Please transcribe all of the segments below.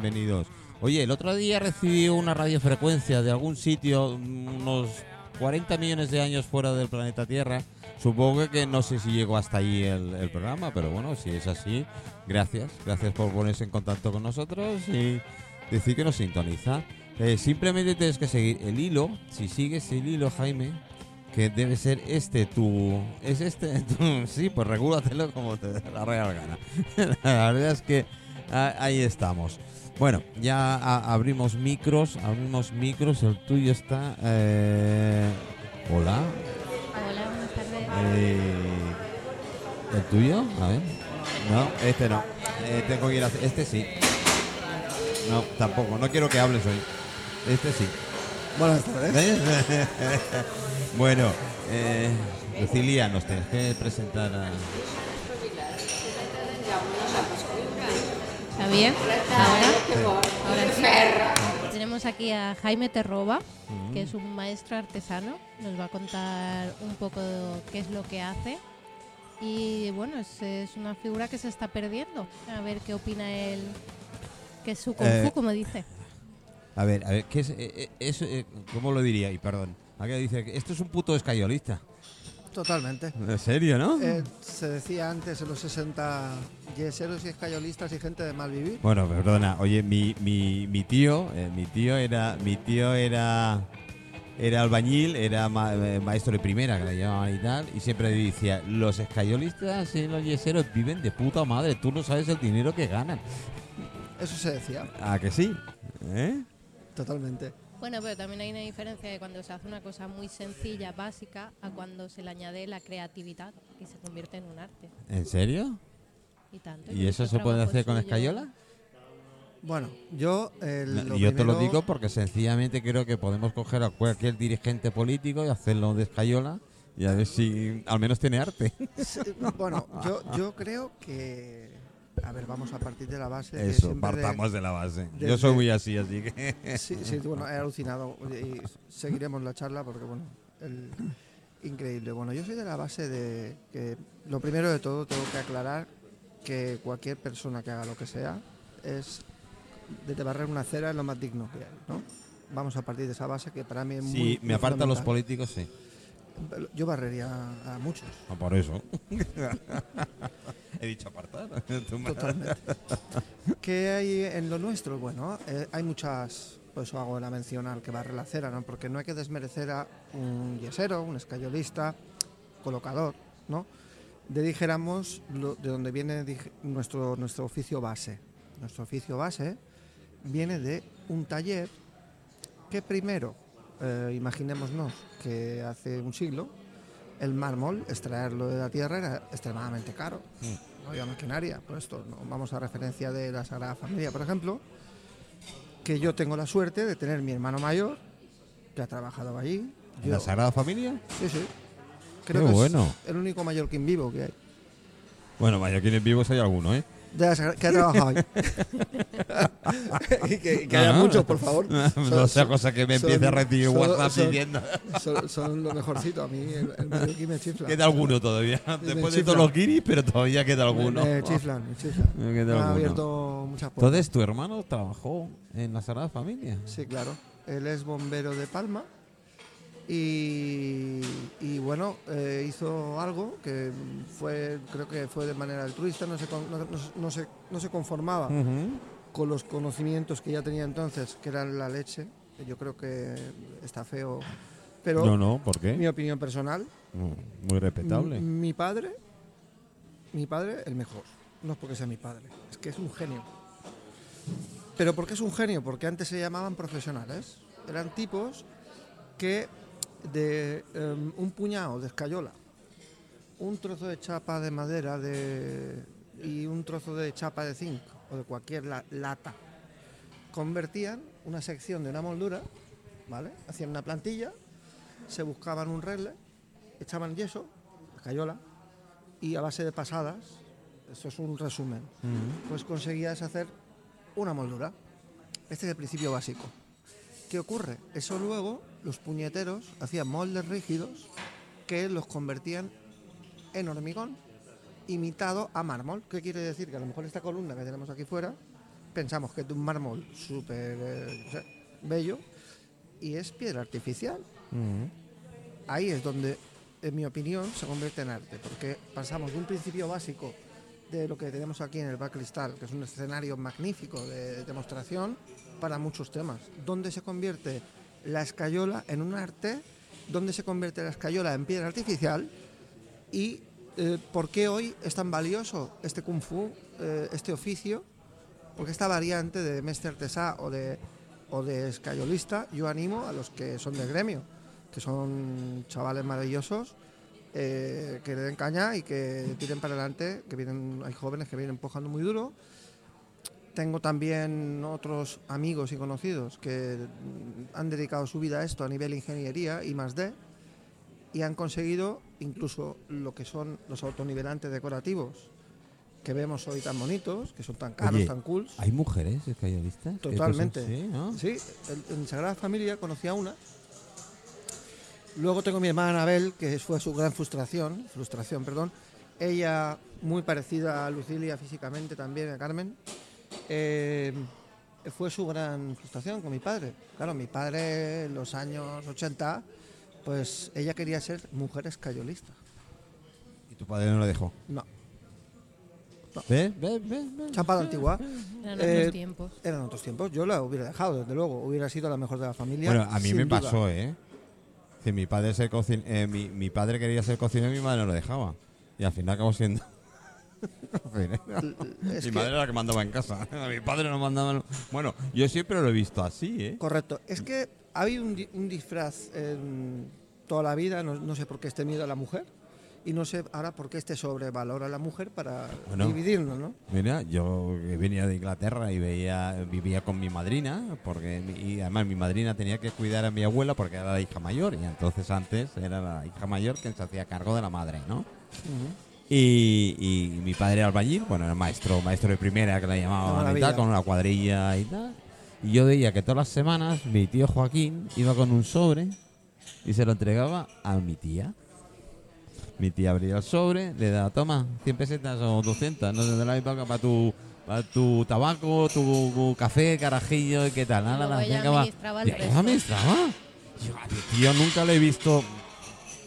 Bienvenidos. Oye, el otro día recibí una radiofrecuencia de algún sitio, unos 40 millones de años fuera del planeta Tierra. Supongo que no sé si llegó hasta ahí el, programa, pero bueno, si es así, gracias. Gracias por ponerse en contacto con nosotros y decir que nos sintoniza. Eh, simplemente tienes que seguir el hilo. Si sigues el hilo, Jaime, que debe ser este tu. ¿Es este? sí, pues regúlatelo como te dé la real gana. la verdad es que ah, ahí estamos. Bueno, ya a- abrimos micros, abrimos micros. El tuyo está. eh, hola. Hola, buenas tardes. Eh, ¿El tuyo? A ver. No, este no. Eh, tengo que ir a... Este sí. No, tampoco. No quiero que hables hoy. Este sí. Buenas tardes. bueno, eh, Cecilia, nos tienes que presentar a... ¿Está bien? Ahora, ahora sí. Tenemos aquí a Jaime Terroba, que es un maestro artesano. Nos va a contar un poco qué es lo que hace. Y bueno, es, es una figura que se está perdiendo. A ver qué opina él, que es su kung fu, Eh, como dice. A ver, a ver, ¿qué es, eh, eh, es, eh, ¿cómo lo diría? Y perdón. Aquí dice que esto es un puto escayolista. Totalmente. ¿En serio, no? Eh, se decía antes en los 60 yeseros y escayolistas y gente de mal vivir. Bueno, perdona, oye, mi, mi, mi tío, eh, mi tío era, mi tío era, era albañil, era ma- eh, maestro de primera, que le llamaban y tal, y siempre decía, los escayolistas y los yeseros viven de puta madre, tú no sabes el dinero que ganan. Eso se decía, ¿A que sí? ¿Eh? totalmente. Bueno, pero también hay una diferencia de cuando se hace una cosa muy sencilla, básica, a cuando se le añade la creatividad y se convierte en un arte. ¿En serio? Y, tanto, ¿Y eso se puede hacer con escayola? Bueno, yo. eh, No, lo yo te lo digo porque sencillamente creo que podemos coger a cualquier dirigente político y hacerlo de escayola y a ver si al menos tiene arte. Sí, Bueno, yo, yo creo que. A ver, vamos a partir de la base. Eso, de- partamos de la base. Yo soy muy así, así que... Sí, sí, bueno, he alucinado y seguiremos la charla porque, bueno, el- increíble. Bueno, yo soy de la base de que lo primero de todo tengo que aclarar que cualquier persona que haga lo que sea es desde barrer una acera es lo más digno que hay, ¿no? Vamos a partir de esa base que para mí es muy Sí, me muy aparta a los políticos, sí. Yo barrería a muchos, Ah, por eso. He dicho apartar. Totalmente. ¿Qué hay en lo nuestro? Bueno, eh, hay muchas, por eso hago la mención al que barre la acera, ¿no? Porque no hay que desmerecer a un yesero, un escayolista, colocador, ¿no? De dijéramos lo- de donde viene dij- nuestro, nuestro oficio base. Nuestro oficio base viene de un taller que primero, eh, imaginémonos que hace un siglo, el mármol, extraerlo de la tierra era extremadamente caro. No había maquinaria, por esto no vamos a referencia de la Sagrada Familia, por ejemplo, que yo tengo la suerte de tener mi hermano mayor que ha trabajado allí. ¿En la Sagrada Familia? Sí, sí. Qué Creo que bueno. es el único mallorquín vivo que hay. Bueno, aquí en vivos hay alguno, ¿eh? De la Sagrada- que ha trabajado ahí. y que, y que haya Ah. muchos, por favor. no Son- sea cosa que me son- empiece a recibir son- WhatsApp son- diciendo Son, son lo mejorcito. A mí el, el mallorquín me chifla. queda alguno todavía. Después de chifla. todos los guiris, pero todavía queda alguno. Me, me chiflan, me chiflan. Me queda Me ha alguno. abierto muchas puertas. Entonces, ¿tu hermano trabajó en la Sagrada Familia? Sí, claro. Él es bombero de Palma y, y, bueno, eh, hizo algo que fue, creo que fue de manera altruista, no se, no, no- no se, no se conformaba con los conocimientos que ya tenía entonces, que eran la leche. Yo creo que está feo, pero No, no, ¿por mi opinión personal, Mm, Muy respetable. mi, mi padre, mi padre el mejor. No es porque sea mi padre, es que es un genio. Pero ¿por qué es un genio? Porque antes se llamaban profesionales. Eran tipos que de em, un puñado de escayola, un trozo de chapa de madera de, y un trozo de chapa de zinc o de cualquier la- lata, convertían una sección de una moldura, ¿vale? Hacían una plantilla, se buscaban un regle, echaban yeso, escayola, y a base de pasadas, esto es un resumen, pues conseguías hacer una moldura. Este es el principio básico. ¿Qué ocurre? Eso luego los puñeteros hacían moldes rígidos que los convertían en hormigón imitado a mármol. ¿Qué quiere decir? Que a lo mejor esta columna que tenemos aquí fuera pensamos que es de un mármol súper eh, o sea, bello y es piedra artificial. Ahí es donde, en mi opinión, se convierte en arte, porque pasamos de un principio básico de lo que tenemos aquí en el Bar Cristal, que es un escenario magnífico de demostración para muchos temas, donde se convierte la escayola en un arte, donde se convierte la escayola en piedra artificial y eh, por qué hoy es tan valioso este kung fu, eh, este oficio, porque esta variante de mestre artesá o de, o de escayolista, yo animo a los que son del gremio, que son chavales maravillosos, eh, que le den caña y que tiren para adelante, que vienen, hay jóvenes que vienen empujando muy duro. Tengo también otros amigos y conocidos que han dedicado su vida a esto a nivel ingeniería y más de, y han conseguido incluso lo que son los autonnivelantes decorativos que vemos hoy tan bonitos, que son tan caros, Oye, tan cool. ¿Hay mujeres escayolistas? Que Totalmente. Sí, ¿no? Sí, en, en Sagrada Familia conocí a una. Luego tengo mi hermana Anabel, que fue su gran frustración, frustración, perdón. Ella muy parecida a Lucilia físicamente también, a Carmen. Eh, fue su gran frustración con mi padre. Claro, mi padre en los años 80, pues ella quería ser mujer escayolista. Y tu padre no lo dejó. No, ¿Ves? ¿Ves? ¿Ves? ¿Ves? chapada antigua. Eran Eh, otros tiempos. Eran otros tiempos. Yo la hubiera dejado, desde luego. Hubiera sido la mejor de la familia. Bueno, a mí me duda. pasó, ¿eh? Que mi padre, ser cocin- eh, mi, mi padre quería ser cocinero y mi madre no lo dejaba. Y al final acabó siendo... mi que- madre era la que mandaba en casa. mi padre no mandaba... Bueno, yo siempre lo he visto así, ¿eh? Correcto. Es que ha habido un, di- un disfraz en toda la vida, no, no sé por qué este miedo a la mujer, y no sé ahora por qué este sobrevalor a la mujer para Bueno. dividirnos, ¿no? Mira, yo venía de Inglaterra y veía, vivía con mi madrina, porque y además mi madrina tenía que cuidar a mi abuela porque era la hija mayor, y entonces antes era la hija mayor quien se hacía cargo de la madre, ¿no? Y, y mi padre era albañil, bueno, era maestro, maestro de primera que Qué llamaban y tal, con una cuadrilla y tal. Y yo veía que todas las semanas mi tío Joaquín iba con un sobre y se lo entregaba a mi tía. Mi tía abría el sobre, le daba, toma, 100 pesetas o 200, no de la época para tu, para tu tabaco, tu café, carajillo y qué tal. Nada, Luego nada, ella administraba. Yo, a mi tío nunca le he visto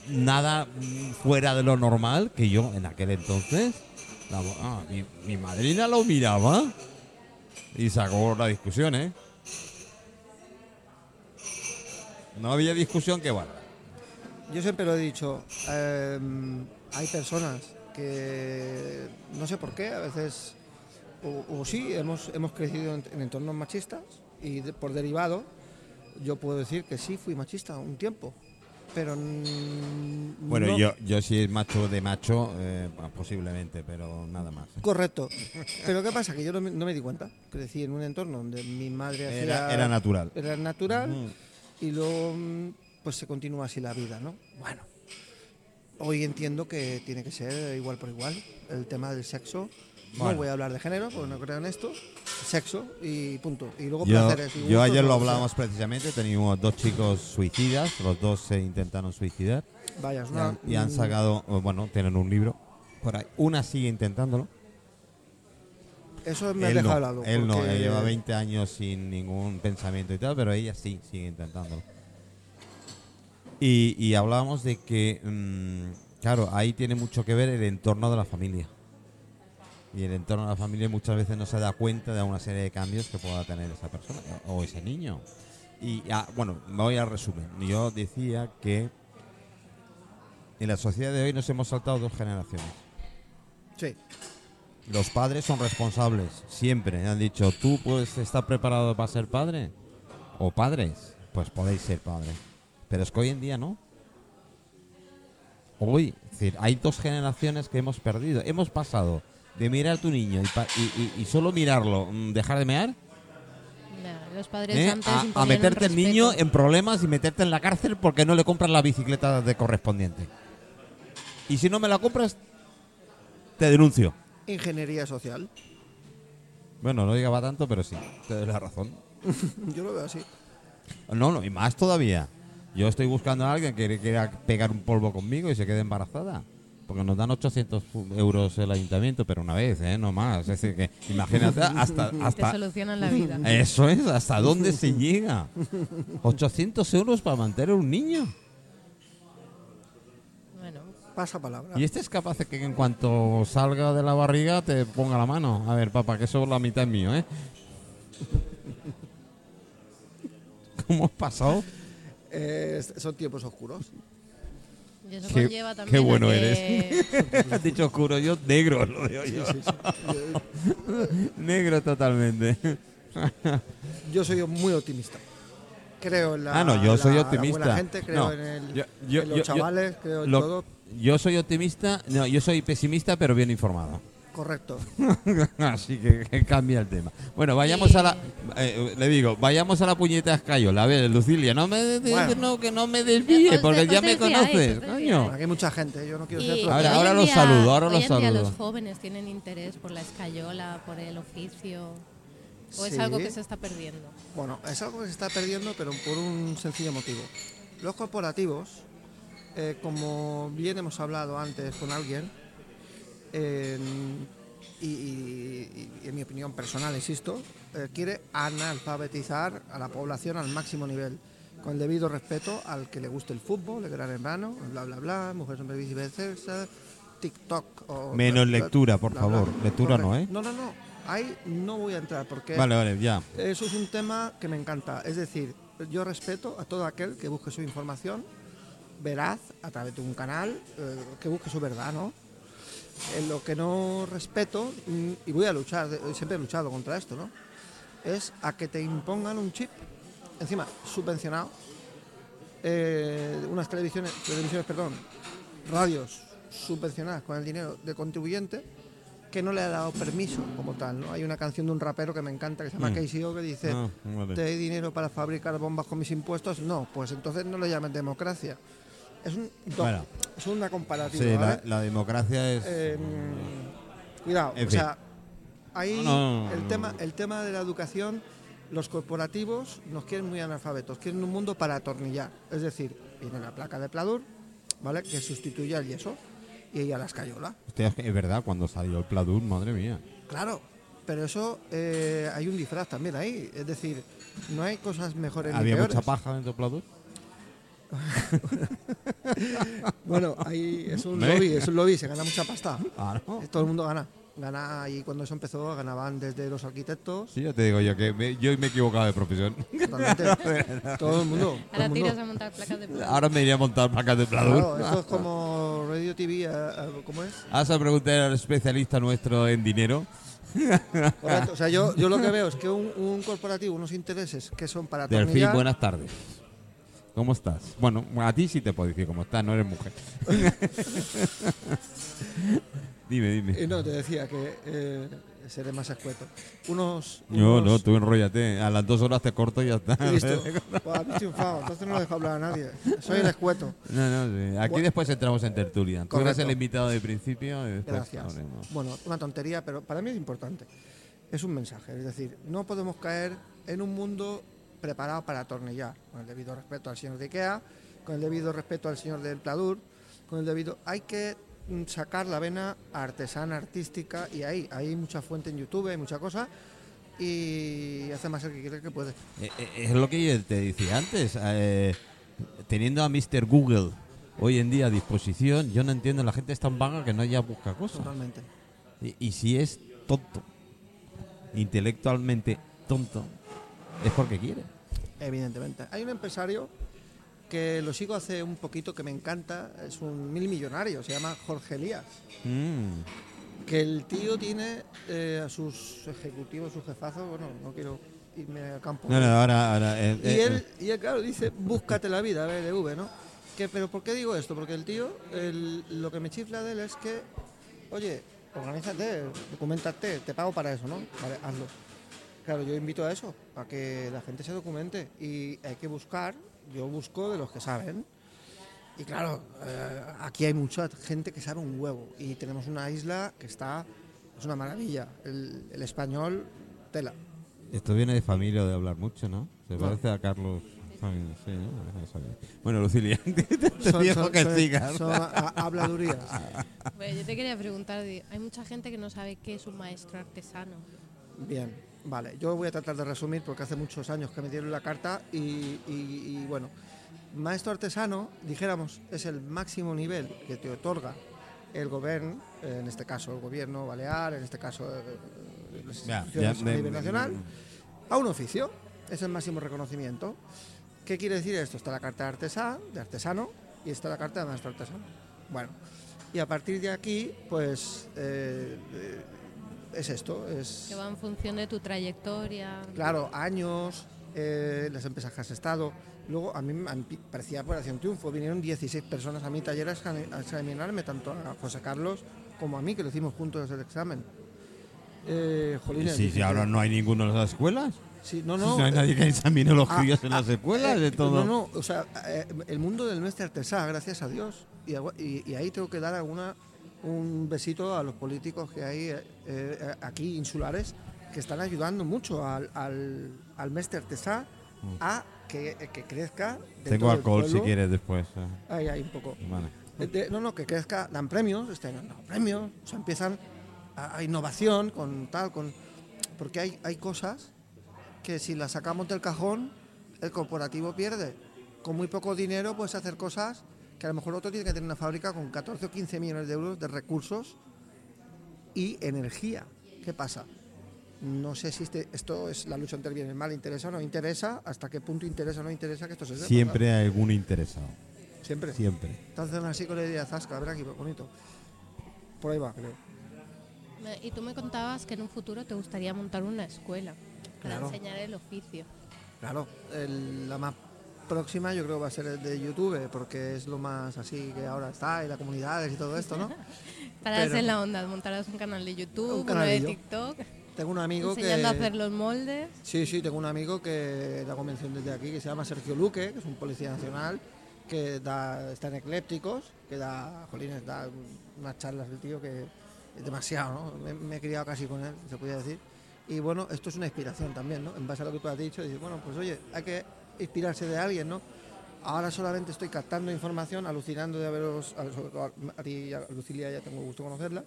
nada fuera de lo normal que yo en aquel entonces. ah, mi, madrina lo miraba y sacó la discusión, ¿eh? No había discusión que valga. Yo siempre lo he dicho, eh, hay personas que no sé por qué, a veces, o, sí, hemos, hemos crecido en, en entornos machistas y por derivado, yo puedo decir que sí fui machista un tiempo, pero Bueno, no- yo, yo sí macho de macho, eh, posiblemente, pero nada más. Correcto. Pero ¿qué pasa? Que yo no me, no me di cuenta. Crecí en un entorno donde mi madre Era, hacía... era natural. era natural Mm. y luego mm, pues se continúa así la vida, ¿no? Bueno, hoy entiendo que tiene que ser igual por igual. El tema del sexo, Bueno. no voy a hablar de género porque no creo en esto. Sexo y punto. Y luego Yo, placeres. y yo gustos, ayer lo sea. hablábamos precisamente, teníamos dos chicos suicidas, los dos se intentaron suicidar Vaya, es y han, y han mm, sacado, bueno, tienen un libro por ahí. Una sigue intentándolo. Eso me ha él dejado no, helado. él no, él lleva 20 años sin ningún pensamiento y tal, pero ella sí sigue intentándolo. Y, y hablábamos de que, mm, claro, ahí tiene mucho que ver el entorno de la familia. Y el entorno de la familia muchas veces no se da cuenta de una serie de cambios que pueda tener esa persona o ese niño. Y ah, bueno, me voy al resumen. Yo decía que en la sociedad de hoy nos hemos saltado dos generaciones. Sí, Los padres son responsables, siempre. Han dicho, ¿tú puedes estar preparado para ser padre? ¿O padres? Pues podéis ser padres. Pero es que hoy en día no. Hoy, es decir, hay dos generaciones que hemos perdido. Hemos pasado de mirar a tu niño y, pa- y- y- y solo mirarlo, mm, dejar de mear, los padres ¿eh? antes a, a meterte el niño en problemas y meterte en la cárcel porque no le compras la bicicleta de correspondiente. Y si no me la compras, te denuncio. ingeniería social. Bueno, no llegaba tanto, pero sí, te doy la razón. Yo lo veo así. No, no, y más todavía. Yo estoy buscando a alguien que quiera pegar un polvo conmigo y se quede embarazada. Porque nos dan 800 euros el ayuntamiento, pero una vez, ¿eh? No más. Es decir, que imagínate hasta... Te hasta solucionan la vida. eso es, ¿hasta dónde se llega? 800 euros para mantener un niño. Bueno, Pasa palabra. Y este es capaz de que en cuanto salga de la barriga te ponga la mano. A ver, papá, que eso la mitad es mío, ¿eh? ¿Cómo has pasado? Eh, son tiempos oscuros. Y eso Qué- conlleva también bueno que- Has dicho oscuro, yo negro, lo digo yo. Sí, sí, sí. Negro totalmente. Yo soy muy optimista. Creo en la, Ah, no, yo soy la- la optimista. buena gente, creo No, en, el- yo- yo- en los yo- chavales, creo en Lo- todo. yo soy optimista, no, yo soy pesimista, pero bien informado. Correcto. Así que, que cambia el tema. Bueno, vayamos Y- a la. eh, le digo, vayamos a la puñeta escayola. A ver, Lucilia, no me de- de- Bueno. no, que no me desvíe, porque ya me conoces, coño. Aquí hay mucha gente, yo no quiero ser Y- Ahora- hoy ahora los saludo, ahora hoy los día saludo. los jóvenes tienen interés por la escayola, por el oficio. ¿O es algo que se está perdiendo? Bueno, es algo que se está perdiendo, pero por un sencillo motivo. Los corporativos, eh, como bien hemos hablado antes con alguien, y, y- y en mi opinión personal, insisto, eh, quiere analfabetizar a la población al máximo nivel, con el debido respeto al que le guste el fútbol, el gran hermano, bla, bla, bla, mujeres hombres viceversa, TikTok. O Menos bla, lectura, por bla, favor. bla. Lectura no. ¿eh? No, no, no. Ahí no voy a entrar porque Vale, vale, ya. eso es un tema que me encanta. Es decir, yo respeto a todo aquel que busque su información veraz a través de un canal, eh, que busque su verdad, ¿no? En lo que no respeto, mm, y voy a luchar, de- siempre he luchado contra esto, ¿no? Es a que te impongan un chip, encima subvencionado, eh, unas televisiones, televisiones, perdón, radios subvencionadas con el dinero del contribuyente, que no le ha dado permiso como tal, ¿no? Hay una canción de un rapero que me encanta que se llama Mm. Casey O que dice Ah, vale. ¿te doy dinero para fabricar bombas con mis impuestos? No, pues entonces no lo llamen democracia. Es, un Bueno. Es una comparativa. Sí, la, ¿vale? la democracia es. Eh, cuidado, o sea, ahí No, no, no, el, tema, el tema de la educación, los corporativos nos quieren muy analfabetos, quieren un mundo para atornillar. Es decir, viene la placa de Pladur, ¿vale? Que sustituye al yeso y ella la escayola. Hostia, es verdad, cuando salió el Pladur, madre mía. Claro, pero eso eh, hay un disfraz también ahí. Es decir, no hay cosas mejores ¿Había ni peores. mucha paja dentro del Pladur? Bueno, ahí es un lobby, es un lobby, se gana mucha pasta. Ah, ¿no? Todo el mundo gana. Gana y cuando eso empezó ganaban desde los arquitectos, Sí, ya te digo yo que me- yo me he equivocado de profesión. totalmente. todo el mundo. Ahora mundo. a montar placas de plata. Ahora me iría a montar placas de Pladur. Claro, esto es como Radio TV, eh, eh, ¿cómo es? Vas a preguntar al especialista nuestro en dinero. Correcto. O sea, yo, yo lo que veo es que un, un corporativo, unos intereses que son para Delfín, buenas tardes. ¿Cómo estás? Bueno, a ti sí te puedo decir cómo estás, no eres mujer. dime, dime. eh, no, te decía que eh, seré más escueto. Unos, No, unos- no, tú enrollate. A las dos horas te corto y ya está. Listo. Pues has triunfado, entonces no dejo hablar a nadie. Soy el escueto. No, no, sí. Aquí después entramos en tertulia. Tú eres el invitado de principio y después Gracias. hablemos. Bueno, una tontería, pero para mí es importante. Es un mensaje, es decir, no podemos caer en un mundo preparado para atornillar, con el debido respeto al señor de Ikea, con el debido respeto al señor del Pladur, con el debido... Hay que mm, sacar la vena artesana, artística, y ahí hay mucha fuente en YouTube, hay mucha cosa, y hace más el que quiere que puede. Eh, eh, Es lo que yo te decía antes. eh, teniendo a Mr. Google hoy en día a disposición, yo no entiendo, la gente es tan vaga que no ya busca cosas. Totalmente. Y, y si es tonto, intelectualmente tonto, es porque quiere. Evidentemente. Hay un empresario que lo sigo hace un poquito que me encanta, es un mil millonario, se llama Jorge Elías. Mm. Que el tío tiene eh, a sus ejecutivos, sus jefazos, bueno, no quiero irme al campo. No, no, ahora, ahora, eh, y, eh, él, y él, claro, dice, búscate la vida, BDV, ¿no? Que, pero ¿por qué digo esto? Porque el tío, el- lo que me chifla de él es que, oye, organízate, documentate, te pago para eso, ¿no? Vale, hazlo. Claro, yo invito a eso, a que la gente se documente y hay que buscar, yo busco de los que saben. Y claro, eh, aquí hay mucha gente que sabe un huevo y tenemos una isla que está, es una maravilla. El, el español, tela. Esto viene de familia o de hablar mucho, ¿no? Se parece a Carlos sí, ¿no? Bueno, Lucilia, te Son- digo son- que son- sigas. habladurías. Bueno, yo te quería preguntar, hay mucha gente que no sabe qué es un maestro artesano. Bien, vale. Yo voy a tratar de resumir porque hace muchos años que me dieron la carta y, y- y, bueno, maestro artesano, dijéramos, es el máximo nivel que te otorga el gobierno, en este caso el gobierno balear, en este caso eh, las Ya, instituciones a nivel nacional, a un oficio. Es el máximo reconocimiento. ¿Qué quiere decir esto? Está la carta de artesano, de artesano y está la carta de maestro artesano. Bueno, y a partir de aquí, pues eh, eh, es esto, es Que va en función de tu trayectoria. claro, años, eh, las empresas que has estado. Luego a mí me me parecía Operación Triunfo, vinieron 16 personas a mi taller a exam- a examinarme, tanto a José Carlos como a mí, que lo hicimos juntos el examen. Eh, jolines, Sí, sí, 16. ahora no hay ninguno en las escuelas. Sí, no, No, no. hay nadie que examine los Ah, críos en ah, las escuelas, eh, de todo. No, no, o sea, eh, el mundo del mestre artesá, gracias a Dios. Y, agua- y- y ahí tengo que dar alguna, un besito a los políticos que hay eh, eh, aquí insulares que están ayudando mucho al, al, al mestre artesá a que, que crezca. Tengo alcohol si quieres después. eh. Ahí, ahí, un poco. Vale. Eh, de- no, no, que crezca, dan premios, este año premios, o sea, empiezan a, a innovación con tal, con porque hay, hay cosas que si las sacamos del cajón, el corporativo pierde. Con muy poco dinero puedes hacer cosas que a lo mejor otro tiene que tener una fábrica con 14 o 15 millones de euros de recursos y energía. ¿Qué pasa? No sé si este- esto es la lucha entre el bien y el mal, interesa o no interesa, hasta qué punto interesa o no interesa que esto se sepa. Siempre hay algún interesado. Siempre. Siempre. Entonces así con la idea Zasca, a ver aquí, bonito. Por ahí va, creo. Y tú me contabas que en un futuro te gustaría montar una escuela para Claro. enseñar el oficio. Claro, el- la más próxima yo creo va a ser el de YouTube, porque es lo más así que ahora está, y las comunidades y todo esto, ¿no? Para Pero- en la onda, montarás un canal de YouTube, Un uno de. TikTok, Tengo un amigo que... enseñando a hacer los moldes. Sí, sí, tengo un amigo que da convención desde aquí, que se llama Sergio Luque, que es un policía nacional, que da, está en eclépticos, que da, jolines, da unas charlas el tío que es demasiado, ¿no? Me, me he criado casi con él, se podría decir. Y bueno, esto es una inspiración también, ¿no? En base a lo que tú has dicho, dices, bueno, pues oye, hay que inspirarse de alguien, ¿no? Ahora solamente estoy captando información, alucinando de haberos, a, sobre todo a- a ti y a Lucilia ya tengo gusto conocerla,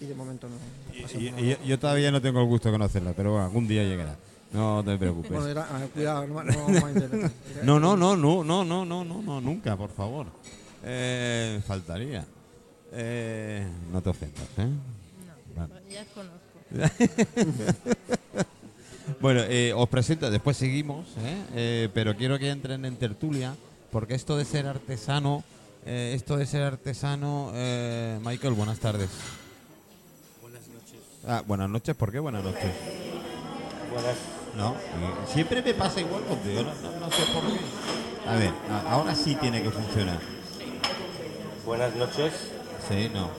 y de momento no. Y- y- yo, yo todavía no tengo el gusto de conocerla, pero bueno, algún día llegará. No te preocupes. Bueno, era- ah, cuidado, no, no vamos a intentar. No, no, no, no, no, no, no, nunca, por favor. Eh, faltaría. Eh, no te ofendas, ¿eh? No, Vale. ya conozco. Bueno, eh, os presento, después seguimos, ¿eh? Eh, pero quiero que entren en tertulia, porque esto de ser artesano, eh, esto de ser artesano, eh, Michael, buenas tardes. Buenas noches. Ah, buenas noches, ¿por qué buenas noches? Buenas. No, siempre me pasa igual contigo, no, no, no sé por qué. A ver, ahora sí tiene que funcionar. Buenas noches. Sí, no,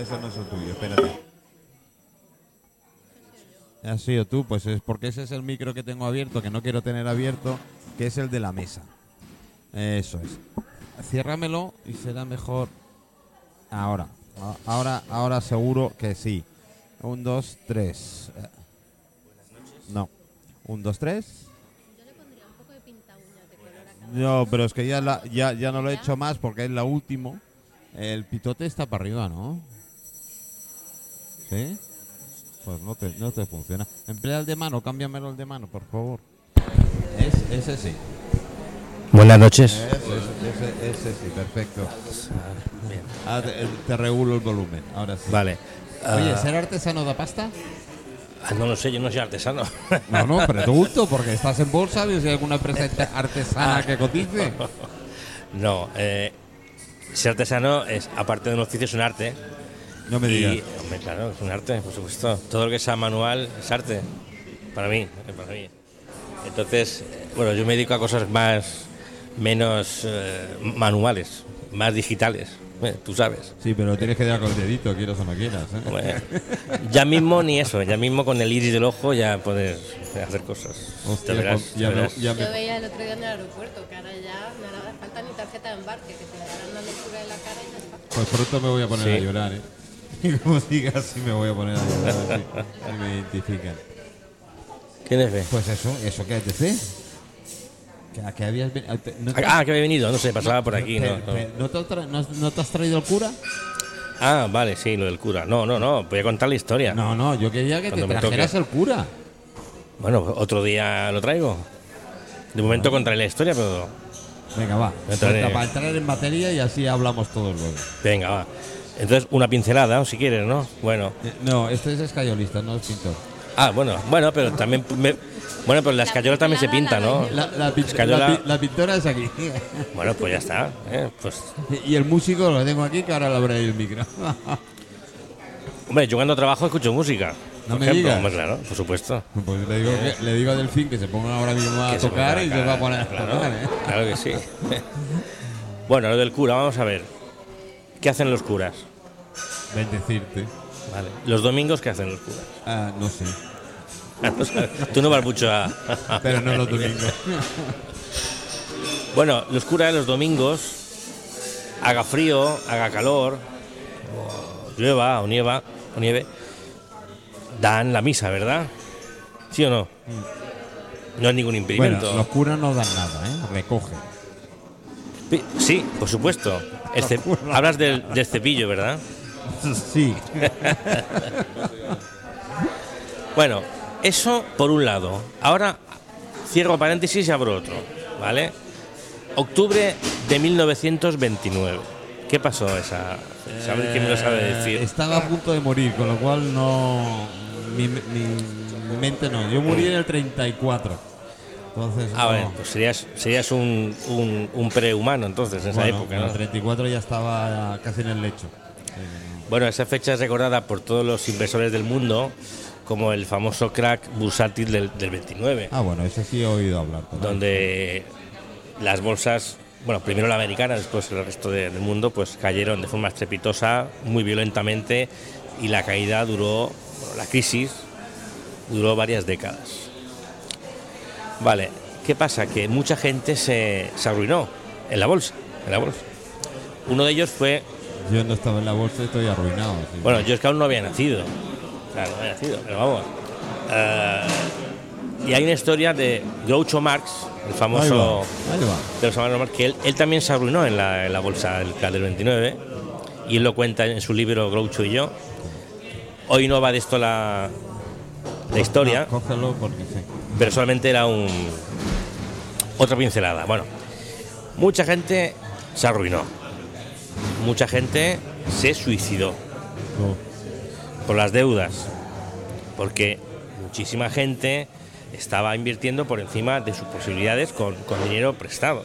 eso no es el tuyo, espérate. ¿Has sido tú? Pues es porque ese es el micro que tengo abierto, que no quiero tener abierto, que es el de la mesa. Eso es. Ciérramelo y será mejor ahora. Ahora, ahora seguro que sí. Un, dos, tres. No. Un, dos, tres. No, pero es que ya, ya, ya no lo he hecho más porque es la última. El pitote está para arriba, ¿no? ¿Sí? Pues no te, no te funciona. Emplea el de mano, cámbiamelo el de mano, por favor. Es, ese sí. Buenas noches. Ese, ese, ese sí, perfecto. Ah, te, te regulo el volumen, ahora sí. Vale. Oye, Ah, ¿ser artesano da pasta? ah, no lo sé, yo no soy artesano. No, no, pregunto, porque estás en bolsa y si hay alguna empresa artesana que cotice. no, eh, ser artesano es, aparte de un oficio, es un arte. No me digas. Y, hombre, claro, es un arte, por supuesto. Todo lo que sea manual es arte. Para mí, eh, para mí. Entonces, eh, bueno, yo me dedico a cosas más, menos eh, manuales, más digitales. eh, tú sabes. Sí, pero tienes que dar con el dedito, quieras o no quieras. ¿eh? Hombre, ya mismo ni eso, ya mismo con el iris del ojo ya puedes hacer cosas. Hostia, Te verás, ya te me- verás. ya me- Yo veía el otro día en el aeropuerto que ahora ya no hará falta ni tarjeta de embarque, que te darán una lectura de la cara y ya está. Pues pronto me voy a poner Sí. a llorar, ¿eh? Y como siga así me voy a poner a llorar, y me identifican. ¿Tienes fe? Pues eso, ¿eso qué es de? Que, a que habías ven- a- te- ¿no, te- Ah, que había venido, no sé, pasaba por aquí. No, no. te- ¿no te, has tra- no- no te has traído el cura? Ah, vale, sí, lo del cura. No, no, no, voy a contar la historia. No, no, yo quería que Cuando te me trajeras toque. el cura. Bueno, otro día lo traigo. De momento contaré la historia, pero Venga, va. Para entrar en materia y así hablamos todos luego. venga, va. Entonces, una pincelada, si quieres, ¿no? Bueno. Eh, No, este es escayolista, no es pintor. Ah, bueno, bueno, pero también. me- bueno, pero la escayola también se pinta, ¿no? La, la pin- Escayola- la pi- la pintora es aquí. Bueno, pues ya está. ¿eh? Pues, y el músico lo tengo aquí, que ahora le abriré el micro. hombre, yo cuando trabajo escucho música. No por me ejemplo, digas. hombre, claro, por supuesto. pues le digo, que- le digo a Delfín que se ponga ahora mismo a Que tocar y se va a poner a claro, tocar, ¿eh? Claro que sí. bueno, lo del cura, vamos a ver. ¿Qué hacen los curas? Bendecirte. Vale. Los domingos, ¿qué hacen los curas? Ah, no sé. Tú no vas mucho a. Pero no los domingos. Bueno, los curas los domingos, haga frío, haga calor, o llueva o nieva, o nieve, dan la misa, ¿verdad? ¿Sí o no? No es ningún bueno, impedimento. los curas no dan nada, ¿eh? Recogen. Sí, por supuesto. El ce- Hablas del, del cepillo, ¿verdad? Sí. Bueno, eso por un lado. Ahora cierro paréntesis y abro otro, ¿vale? Octubre de 1929. ¿Qué pasó esa? ¿Sabes quién me lo sabe Eh, decir? Estaba a punto de morir, con lo cual no. Mi, mi- mi mente no. Yo morí en el 34. Entonces. Ah, no. bueno, pues serías, serías un, un, un prehumano entonces en esa época, en ¿no? el 34 ya estaba casi en el lecho. Bueno, esa fecha es recordada por todos los inversores del mundo como el famoso crack bursátil del, del 29, Ah, bueno, eso sí he oído hablar. donde las bolsas, bueno, primero la americana, después el resto de- del mundo, pues cayeron de forma estrepitosa, muy violentamente, y la caída duró, bueno, la crisis duró varias décadas. Vale, ¿qué pasa? Que mucha gente se, se arruinó en la bolsa, en la bolsa. Uno de ellos fue Yo no estaba en la bolsa y estoy arruinado. sí. Bueno, yo es que aún no había nacido. Claro, no había nacido, pero vamos. Eh, y hay una historia de Groucho Marx, el Ahí famoso va, ahí va. de los hermanos Marx, que él, él también se arruinó en la, en la bolsa del, del 29. Y él lo cuenta en su libro Groucho y yo. Hoy no va de esto la, la historia, No, cógelo porque sí. Pero solamente era un otra pincelada. Bueno, mucha gente se arruinó. Mucha gente se suicidó No. por las deudas, porque muchísima gente estaba invirtiendo por encima de sus posibilidades con, con dinero prestado.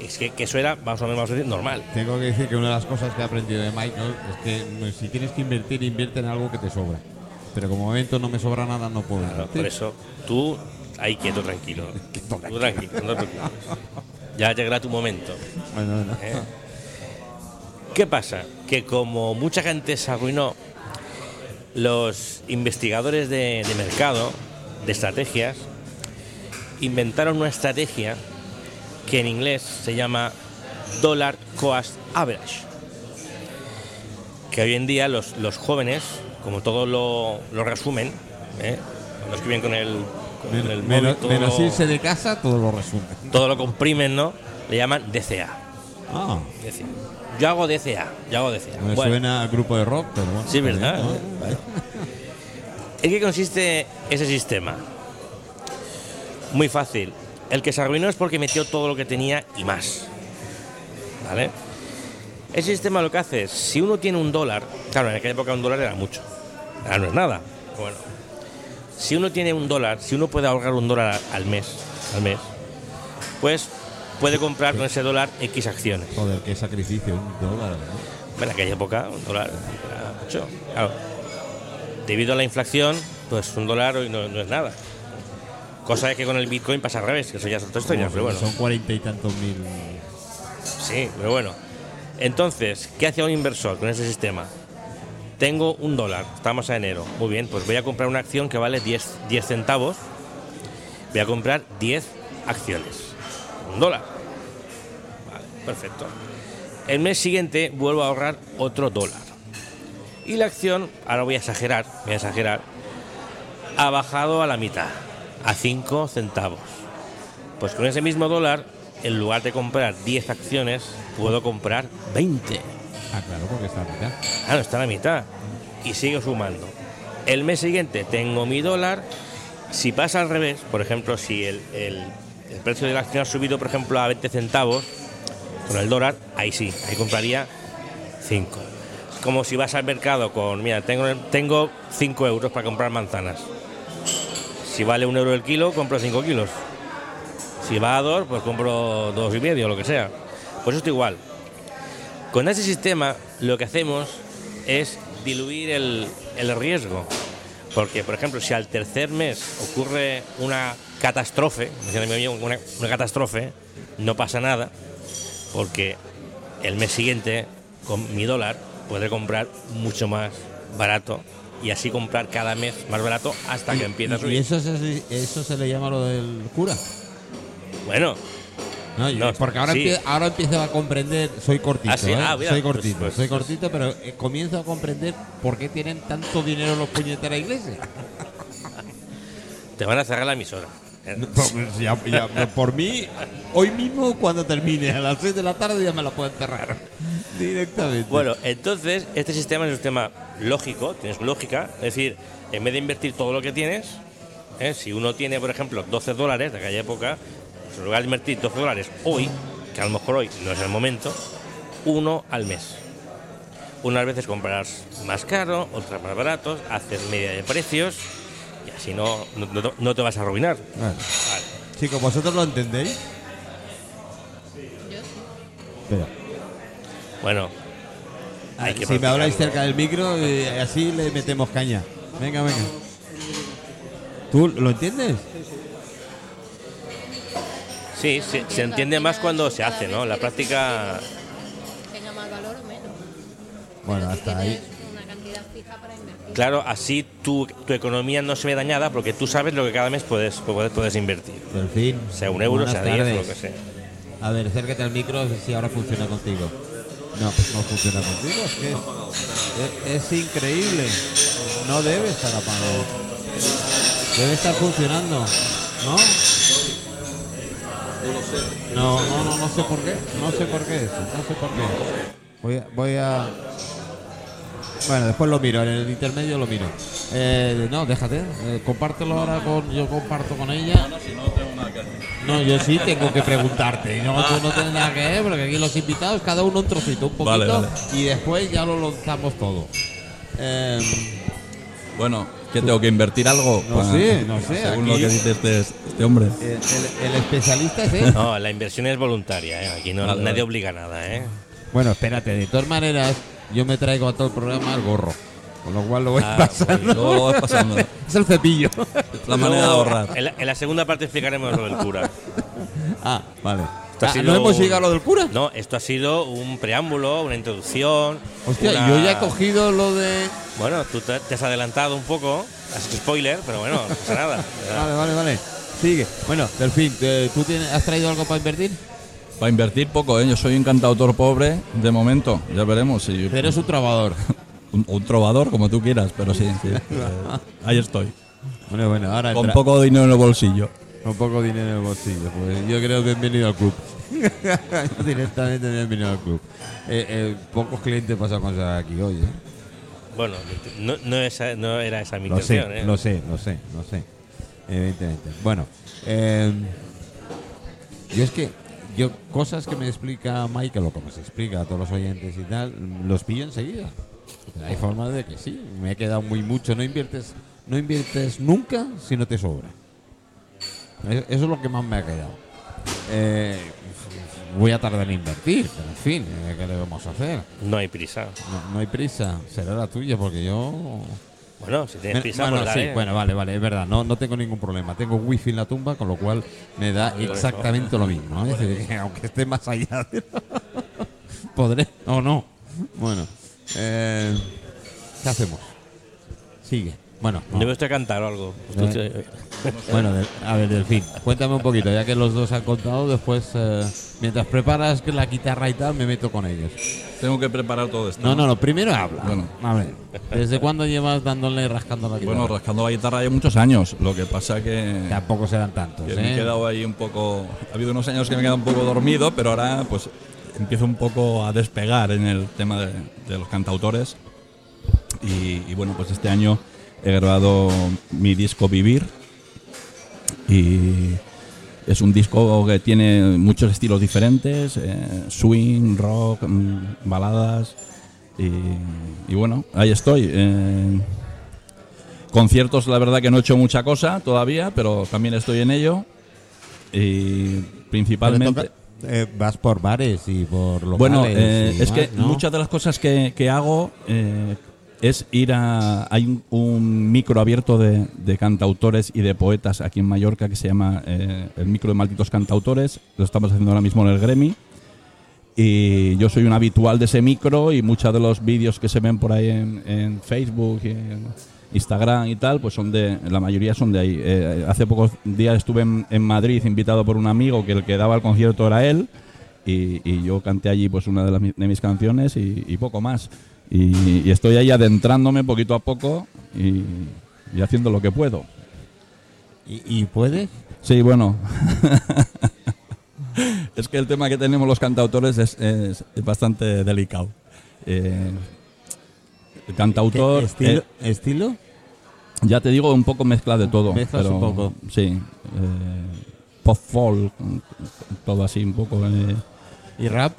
Es que, que eso era, más o menos, vamos a decir, normal. Tengo que decir que una de las cosas que he aprendido de Michael es que mm, si tienes que invertir, invierte en algo que te sobra. Pero como momento no me sobra nada, no puedo Claro, por eso, tú ahí quieto, tranquilo. Tú tranquilo, no te preocupes. Ya llegará tu momento. Bueno, bueno. ¿eh? ¿Qué pasa? Que como mucha gente se arruinó, los investigadores de, de mercado, de estrategias, inventaron una estrategia que en inglés se llama Dollar Cost Average. Que hoy en día los, los jóvenes, como todo lo, lo resumen, ¿eh? cuando escriben con el, con Men- el móvil, menos todo, menos lo, irse de casa, todo lo resume. todo lo comprimen, ¿no? Le llaman DCA. Ah, DCA. Yo hago DCA, yo hago DCA. me Bueno, suena al grupo de rock, pero bueno. Sí, ¿verdad? ¿no? Vale. ¿En qué consiste ese sistema? Muy fácil. El que se arruinó es porque metió todo lo que tenía y más. ¿Vale? Ese sistema lo que hace es, si uno tiene un dólar, claro, en aquella época un dólar era mucho, ahora no es nada. Bueno, si uno tiene un dólar, si uno puede ahorrar un dólar al mes, al mes, pues puede comprar con ese dólar X acciones. Joder, qué sacrificio, un dólar. ¿no? En aquella época un dólar era mucho. Claro, debido a la inflación, pues un dólar hoy no, no es nada. Cosa que con el Bitcoin pasa al revés, que eso ya es otra historia, pero bueno. Son cuarenta y tantos mil. Sí, pero bueno. Entonces, ¿qué hace un inversor con ese sistema? Tengo un dólar, estamos a enero. Muy bien, pues voy a comprar una acción que vale 10, 10 centavos. Voy a comprar 10 acciones. Un dólar. Vale, perfecto. El mes siguiente vuelvo a ahorrar otro dólar. Y la acción, ahora voy a exagerar, voy a exagerar, ha bajado a la mitad, a 5 centavos. Pues con ese mismo dólar, en lugar de comprar 10 acciones, puedo comprar 20. Ah, claro, porque está a mitad. Ah, no, está a la mitad. Y sigo sumando. El mes siguiente tengo mi dólar. Si pasa al revés, por ejemplo, si el, el- el precio de la acción ha subido, por ejemplo, a 20 centavos con el dólar, ahí sí, ahí compraría 5. Es como si vas al mercado con, mira, tengo, tengo 5 euros para comprar manzanas. Si vale un euro el kilo, compro 5 kilos. Si va a 2, pues compro dos y medio, lo que sea. Pues esto igual. Con este sistema lo que hacemos es diluir el, el riesgo. Porque, por ejemplo, si al tercer mes ocurre una catástrofe, una, una catástrofe, no pasa nada, porque el mes siguiente, con mi dólar, podré comprar mucho más barato y así comprar cada mes más barato hasta que empiece a Y, y subir. eso, se, eso se le llama lo del cura. Bueno, No, yo- porque ahora, sí. empie- ahora empiezo a comprender, soy cortito, Ah, sí, ¿eh? ah, mira, soy pues- cortito, pues- soy pues- cortito, pero eh, comienzo a comprender por qué tienen tanto dinero los puñeteros iglesia. te van a cerrar la emisora. Por, ya- ya- por mí, hoy mismo cuando termine, a las 6 de la tarde ya me la pueden cerrar directamente. Bueno, entonces este sistema es un sistema lógico, tienes lógica, es decir, en vez de invertir todo lo que tienes, ¿eh? si uno tiene, por ejemplo, 12 dólares de aquella época, pues en lugar de invertir 12 dólares hoy, que a lo mejor hoy no es el momento, uno al mes. Unas veces comprarás más caro, otras más baratos, haces media de precios y así no, no, no- no te vas a arruinar. Vale. Vale. Chicos, ¿vosotros lo entendéis? Yo sí. Espera. Bueno, hay que si me habláis cerca del micro, eh, así le metemos caña. Venga, venga. ¿Tú lo entiendes? Sí, sí, se entiende más cuando se hace, ¿no? La práctica Tenga más valor o menos. Bueno, hasta ahí. Claro, así tu, tu economía no se ve dañada porque tú sabes lo que cada mes puedes, puedes, puedes invertir. Por fin. Sea un euro, sea diez, lo que sea. A ver, acércate al micro si ahora funciona contigo. No, no funciona contigo. Es que es, es increíble. No debe estar apagado. Debe estar funcionando, ¿no? No, no, no, no sé por qué. No sé por qué eso. No sé por qué. Voy a, voy a. Bueno, después lo miro. En el intermedio lo miro. Eh, no, déjate. eh, compártelo ahora con. Yo comparto con ella. No, yo sí tengo que preguntarte. No, tú no tienes nada que ver, porque aquí los invitados, cada uno un trocito, un poquito, Vale, vale. y después ya lo lanzamos todo. Em, Bueno, ¿qué tengo que invertir algo? No sé, no sé, Según aquí- lo que dice este, este hombre. el, el- el especialista es él. No, la inversión es voluntaria, ¿eh? aquí no, Vale, nadie vale. obliga a nada. ¿eh? Bueno, espérate, de todas maneras, yo me traigo a todo el programa el gorro. Con lo cual lo voy Ah, pasando. Luego lo vas pasando. Es el cepillo. La manera de Luego, ahorrar. En la, en la segunda parte explicaremos lo del cura. ah, vale. Esto ha Ah, sido ¿No hemos un- llegado a lo del cura? No, esto ha sido un preámbulo, una introducción. Hostia, una- yo ya he cogido lo de. Bueno, tú te, te has adelantado un poco, has hecho spoiler, pero bueno, no pasa nada. Vale, vale, vale. Sigue. Bueno, Delfín, eh, ¿tú tienes, has traído algo para invertir? Para invertir poco, ¿eh? Yo soy un cantautor pobre de momento. Ya veremos si. Eres un trovador. Un, un trovador, como tú quieras, pero sí, sí. Eh, ahí estoy. Bueno, bueno, ahora Con entra- poco dinero en el bolsillo. Con poco dinero en el bolsillo. Pues yo creo bienvenido al club. Directamente bienvenido al club. Eh, eh, pocos clientes pasan cosas aquí hoy. ¿eh? Bueno, no, no, esa- no era esa mi Lo sé, intención. ¿eh? lo sé, lo sé, lo sé. Evidentemente. Bueno, yo es que yo cosas que me explica Michael o como se explica a todos los oyentes y tal, los pillo enseguida. Hay formas de que sí, me he quedado muy mucho. No inviertes, no inviertes nunca si no te sobra. Eso es lo que más me ha quedado. Eh, voy a tardar en invertir, pero en fin, eh, ¿qué le vamos a hacer? No hay prisa. No, no hay prisa, será la tuya porque yo Bueno, si tienes prisa, bueno, pues sí, bueno, vale, vale, es verdad, no, no tengo ningún problema. Tengo wifi en la tumba, con lo cual me da exactamente lo mismo. aunque esté más allá, de- podré o no. Bueno, eh, ¿qué hacemos? Sigue. Bueno, no. Debe usted cantar o algo. No, Usted- eh, Bueno, a ver, Delfín, cuéntame un poquito, ya que los dos han contado, después, eh, mientras preparas la guitarra y tal, me meto con ellos. Tengo que preparar todo esto. No, no, no, primero habla. Bueno. A ver, ¿desde cuándo llevas dándole y rascando la guitarra? Bueno, rascando la guitarra hay muchos años. Lo que pasa que, Tampoco serán tantos, que ¿eh? me he quedado ahí un poco. Ha habido unos años que me he quedado un poco dormido, pero ahora pues empiezo un poco a despegar en el tema de, de los cantautores. Y, y bueno, pues este año he grabado mi disco Vivir. Y es un disco que tiene muchos estilos diferentes: eh, swing, rock, mm, baladas. Y, y bueno, ahí estoy. eh, conciertos, la verdad que no he hecho mucha cosa todavía, pero también estoy en ello. Y principalmente. eh, vas por bares y por locales. Bueno, eh, y es que muchas de las cosas que, que hago eh, es ir a... Hay un, micro abierto de, de cantautores y de poetas aquí en Mallorca que se llama eh, el micro de malditos cantautores. Lo estamos haciendo ahora mismo en el Gremi. Y yo soy un habitual de ese micro y muchos de los vídeos que se ven por ahí en, en Facebook y en Instagram y tal, pues son de, la mayoría son de ahí. Eh, hace pocos días estuve en, Madrid invitado por un amigo que el que daba el concierto era él y, yo canté allí pues una de, mis canciones y poco más. Y, y estoy ahí adentrándome poquito a poco y, y haciendo lo que puedo. ¿Y, y puedes? Sí, bueno. es que el tema que tenemos los cantautores es, es- es bastante delicado. Eh, el cantautor, ¿Qué estilo? eh, ¿Estilo? ya te digo, un poco mezcla de todo. Mezclas pero, un poco. Sí. eh, pop folk, todo así un poco. eh, ¿Y rap?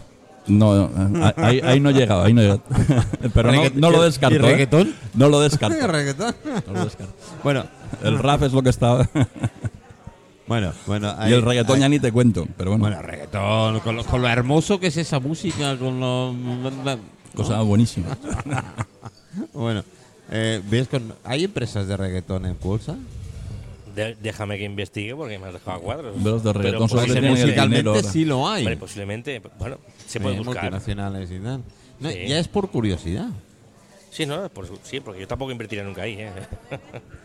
No, ahí, ahí no he llegado, ahí no he llegado. pero no, no lo ¿y descarto. ¿eh? reggaetón? No lo descarto. ¿Reggaetón? no lo descarto. Bueno, El rap es lo que está. bueno, bueno. y el reggaetón ya ni te cuento. Pero bueno, Bueno, reggaetón, con lo, con lo hermoso que es esa música, con lo... cosa buenísima. Bueno, eh, ¿ves con, ¿hay empresas de reggaetón en Pulsa? De- déjame que investigue porque me has dejado a cuadros. Pero los de Pero Musicalmente sí lo hay. Posiblemente, bueno, se puede Eh, buscar. multinacionales y tal. No, Sí. Ya es por curiosidad. Sí, no, por sí, porque yo tampoco invertiría nunca ahí. ¿eh?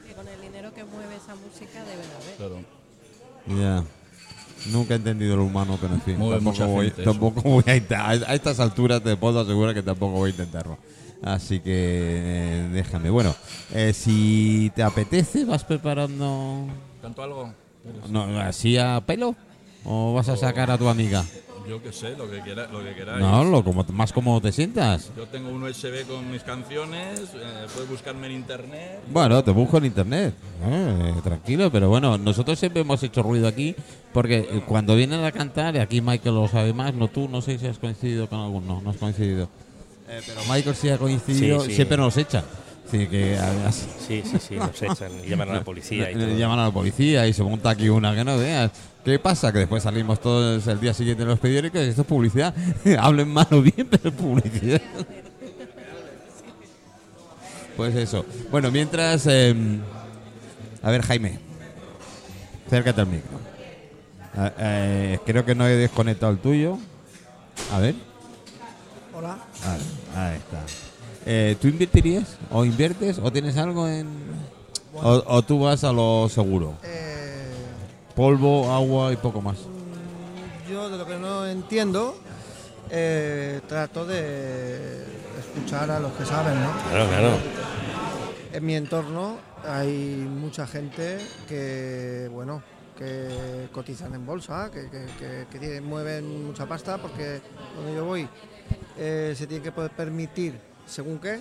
Que con el dinero que mueve esa música debe de haber. Claro. Ya. Nunca he entendido lo humano, pero en fin. Mueve tampoco voy, tampoco voy a intentar. A estas alturas te puedo asegurar que tampoco voy a intentarlo. Así que eh, déjame. Bueno, eh, si te apetece, vas preparando. ¿Canto algo? No, ¿Así a pelo? ¿O vas a sacar a tu amiga? Yo qué sé, lo que, quiera, lo que queráis. No, lo, como, más como te sientas. Yo tengo un USB con mis canciones, eh, puedes buscarme en internet. Bueno, te busco en internet. Eh, tranquilo, pero bueno, nosotros siempre hemos hecho ruido aquí porque cuando vienen a cantar, y aquí Michael lo sabe más, no tú, no sé si has coincidido con alguno, no has coincidido. Eh, pero Michael sí ha coincidido, Sí, sí. siempre nos echan. Así que además, Sí, sí, sí, nos echan y llaman a la policía y todo. llaman a la policía y se monta aquí una que no veas. ¿Qué pasa? Que después salimos todos el día siguiente en los periódicos y esto es publicidad. Hablen mal o bien, pero es publicidad. Pues eso. Bueno, mientras... eh, a ver, Jaime. Acércate al micro. Ah, eh, creo que no he desconectado el tuyo. A ver. Hola. Vale, ahí está. Eh, ¿Tú invertirías? ¿O inviertes? ¿O tienes algo en...? O, o tú vas a lo seguro? Eh, Polvo, agua y poco más. yo de lo que no entiendo, eh, trato de escuchar a los que saben, ¿no? Claro, claro. En mi entorno hay mucha gente que, bueno, que cotizan en bolsa, que, que- que- que tienen- mueven mucha pasta, porque donde yo voy eh, se tiene que poder permitir según qué.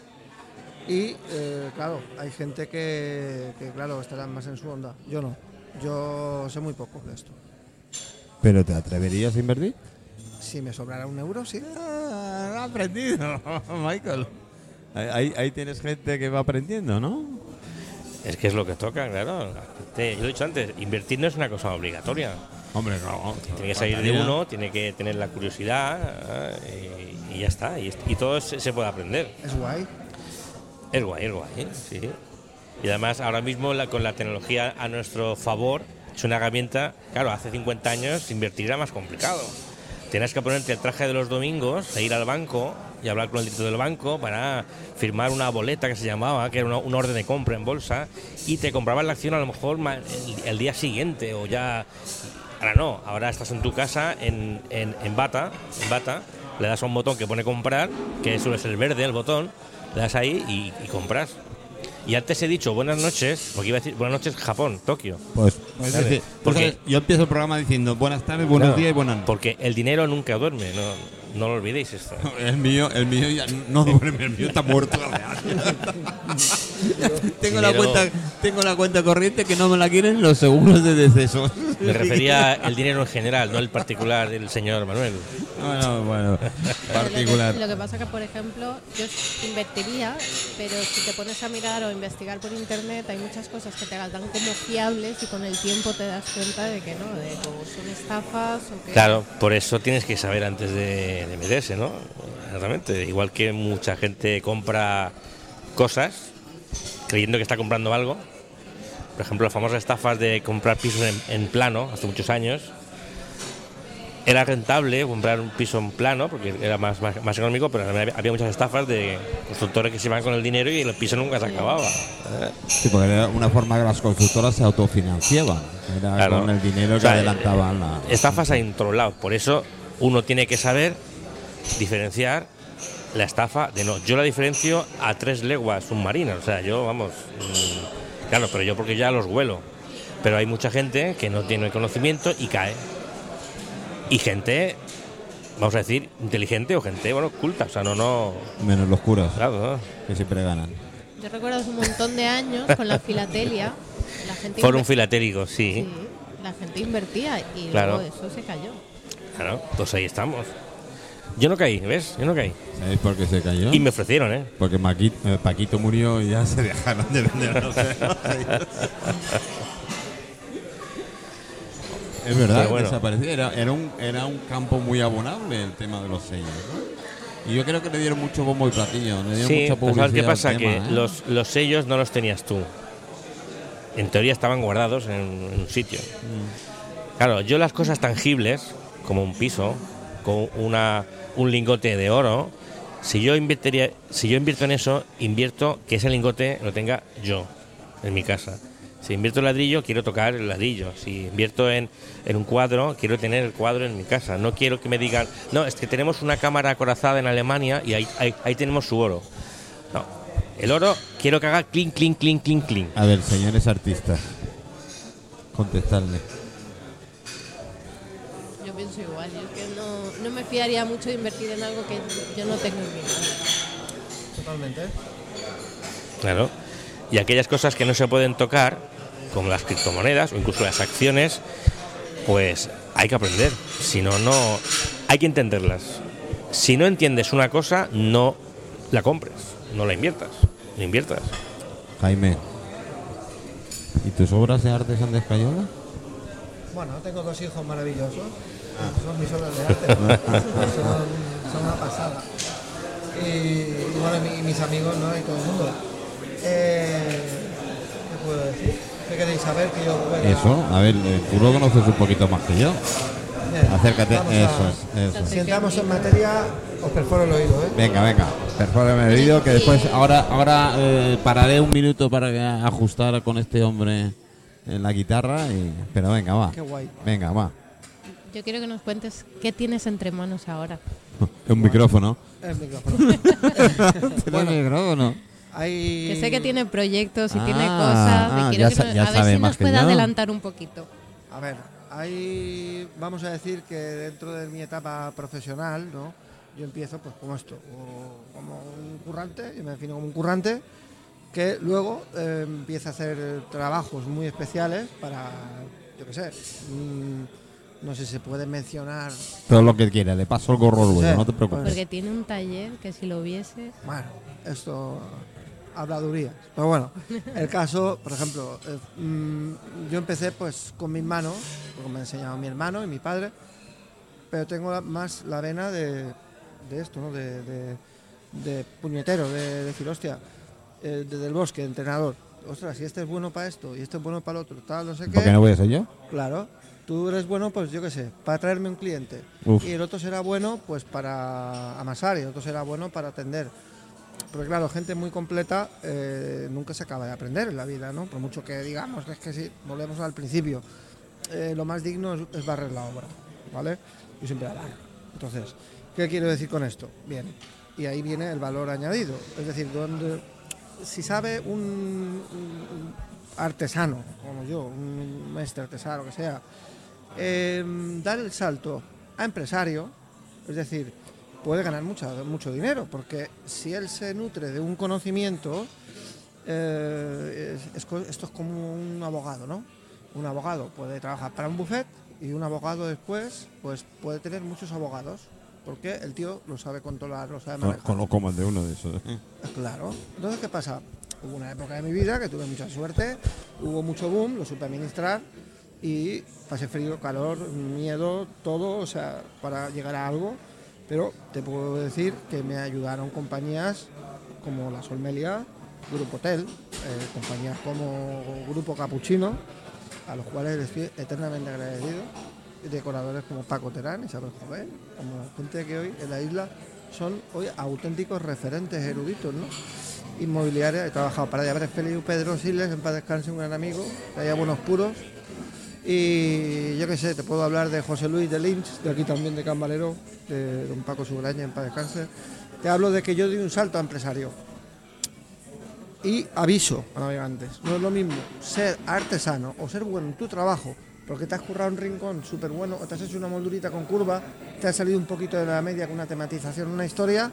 Y, eh, claro, hay gente que, que, claro, estarán más en su onda. Yo no. Yo sé muy poco de esto. ¿Pero te atreverías a invertir? Si me sobrara un euro, sí. Ah, ha aprendido, Michael. Ahí, tienes gente que va aprendiendo, ¿no? Es que es lo que toca, claro. La gente- yo lo he dicho antes, invertir no es una cosa obligatoria. Hombre, no. Tiene que salir de uno, tiene que tener la curiosidad eh, y, y ya está. Y, y todo se, se puede aprender. Es guay. Es guay, es guay, ¿eh? sí. Y además ahora mismo la- con la tecnología a nuestro favor es una herramienta, claro, hace 50 años invertir era más complicado. Tenías que ponerte el traje de los domingos e ir al banco y hablar con el director del banco para firmar una boleta que se llamaba, que era una- un orden de compra en bolsa, y te compraban la acción a lo mejor el día siguiente o ya. Ahora no, ahora estás en tu casa en, en, en bata, en bata, le das a un botón que pone comprar, que suele ser verde el botón, le das ahí y, y compras. Y antes he dicho buenas noches, porque iba a decir buenas noches Japón, Tokio. Pues, es Vale. decir, Porque- porque yo empiezo el programa diciendo buenas tardes, buenos Claro, días y buenas noches. Porque el dinero nunca duerme, no, no lo olvidéis esto. El mío, el mío ya no duerme, el mío está muerto. tengo, la cuenta, tengo la cuenta corriente que no me la quieren los seguros de deceso. Me refería al dinero en general, no el particular del señor Manuel. Bueno, bueno, Pero particular. Lo que, lo que pasa que, por ejemplo, yo invertiría, pero si te pones a mirar o investigar por internet, hay muchas cosas que te las dan como fiables y con el tiempo te das cuenta de que no, de que son estafas o que... Claro, por eso tienes que saber antes de, de meterse, ¿no? Exactamente. Igual que mucha gente compra cosas creyendo que está comprando algo. Por ejemplo, las famosas estafas de comprar pisos en, en plano hace muchos años. Era rentable comprar un piso en plano porque era más, más, más económico, pero había, había muchas estafas de constructores que se iban con el dinero y el piso nunca se acababa. Sí, porque era una forma que las constructoras se autofinanciaban. Era Claro. con el dinero O sea, que adelantaban la. Estafas en todos lados. Por eso uno tiene que saber diferenciar la estafa de no. Yo la diferencio a tres leguas submarinas. O sea, yo, vamos. mm, claro, pero yo porque ya los huelo. Pero hay mucha gente que no tiene conocimiento y cae. Y gente, vamos a decir, inteligente o gente, bueno, culta. O sea, no, no. Menos los curas, Claro, no. que siempre ganan. Yo recuerdo hace un montón de años con la filatelia, la gente, inver- filatélico, sí. sí, la gente invertía y Claro. luego eso se cayó. Claro, pues ahí estamos. Yo no caí, ¿ves? Yo no caí. ¿Sabéis por qué se cayó? Y me ofrecieron, ¿eh? Porque Maquito- eh, Paquito murió y ya se dejaron de vender. no sé. es verdad, bueno. desapareció. Era, era, un, era un campo muy abonable el tema de los sellos. ¿no? Y yo creo que le dieron mucho bombo y platillo. Le dieron Sí, mucha publicidad. ¿sabes qué pasa? que ¿eh? los, los sellos no los tenías tú. En teoría estaban guardados en, en un sitio. Mm. Claro, yo las cosas tangibles, como un piso, con una, un lingote de oro, si yo, invertiría, si yo invierto en eso, invierto que ese lingote lo tenga yo, en mi casa. Si invierto en ladrillo, quiero tocar el ladrillo. Si invierto en, en un cuadro, quiero tener el cuadro en mi casa. No quiero que me digan, no, es que tenemos una cámara acorazada en Alemania y ahí, ahí, ahí tenemos su oro. No, el oro quiero que haga clink, clink, clink, clink, clink. A ver, señores artistas, contestadle. Yo pienso igual, yo es que no, no me fiaría mucho de invertir en algo que yo no tengo en. Totalmente. Claro. Y aquellas cosas que no se pueden tocar, como las criptomonedas o incluso las acciones, pues hay que aprender. Si no, no. Hay que entenderlas. Si no entiendes una cosa, no la compres, no la inviertas. No inviertas. Jaime, ¿y tus obras de arte son de Escayola? Bueno, tengo dos hijos maravillosos. Son mis obras de arte. son, son una pasada. Y, y bueno, y mi- y mis amigos, ¿no? Y todo el mundo. Eh, ¿Qué puedo decir? ¿Qué queréis saber que yo? Eso, a ver, eh, tú lo conoces un poquito más que yo. Bien, Acércate, a- eso es, eso. Si entramos en materia, os perforo el oído, ¿eh? Venga, venga, perfórame el oído que después, ahora, ahora eh, pararé un minuto para ajustar con este hombre en la guitarra, y, pero venga, va. Qué guay. Venga, va. Yo quiero que nos cuentes qué tienes entre manos ahora. Un micrófono. El micrófono. ¿Tiene micrófono? Hay... Que sé que tiene proyectos y Ah, tiene cosas. ah, y quiero ya que nos- ya a ver sabe si más nos puede adelantar un poquito. A ver, hay, vamos a decir que dentro de mi etapa profesional, ¿no? Yo empiezo pues como esto, como un currante, yo me defino como un currante, que luego eh, empieza a hacer trabajos muy especiales para, yo qué sé, mm, no sé si se puede mencionar, Todo lo que quiera, le paso el gorro luego, Sí, no te preocupes. Porque tiene un taller que si lo vieses. bueno, esto habladurías. Pero bueno, el caso, por ejemplo, eh, mm, yo empecé pues con mis manos, porque me ha enseñado mi hermano y mi padre, pero tengo la- más la vena de, de esto, ¿no? De, de- de puñetero, de decir, hostia, eh, desde el bosque, entrenador. Ostras, si este es bueno para esto y este es bueno para el otro, tal, no sé ¿Por qué qué. no voy a ser yo? Claro. Tú eres bueno, pues yo qué sé, para traerme un cliente. Uf. Y el otro será bueno, pues para amasar, y el otro será bueno para atender. Porque claro, gente muy completa eh, nunca se acaba de aprender en la vida, ¿no? Por mucho que digamos, es que si volvemos al principio, eh, lo más digno es, es barrer la obra, ¿vale? Yo siempre la barro. Entonces, ¿qué quiero decir con esto? Bien, y ahí viene el valor añadido. Es decir, donde, si sabe un, un artesano, como yo, un maestro artesano, que sea, eh, dar el salto a empresario, es decir, puede ganar mucho, mucho dinero, porque si él se nutre de un conocimiento, eh, es- esto es como un abogado, ¿no? Un abogado puede trabajar para un buffet y un abogado después pues puede tener muchos abogados, porque el tío lo sabe controlar, lo sabe Con, manejar. con- el de uno de esos. ¿eh? Claro. Entonces, ¿qué pasa? Hubo una época de mi vida que tuve mucha suerte, hubo mucho boom, lo supe administrar y pasé frío, calor, miedo, todo, o sea, para llegar a algo. Pero te puedo decir que me ayudaron compañías como la Solmelia, Grupo Hotel, eh, compañías como Grupo Capuchino, a los cuales les estoy eternamente agradecido. Y decoradores como Paco Terán, Isabel Joven, como gente que hoy en la isla son hoy auténticos referentes eruditos, ¿no? Inmobiliaria, he trabajado para Llaveres Feliu, Pedro Siles, en paz descanse, un gran amigo, que haya buenos puros. Y yo qué sé, te puedo hablar de José Luis de Lynch, de aquí también de Cambalero, de don Paco Subraña, en paz descanse. Te hablo de que yo di un salto a empresario. Y aviso a navegantes, no es lo mismo ser artesano o ser bueno en tu trabajo, porque te has currado un rincón súper bueno, o te has hecho una moldurita con curva, te has salido un poquito de la media con una tematización, una historia,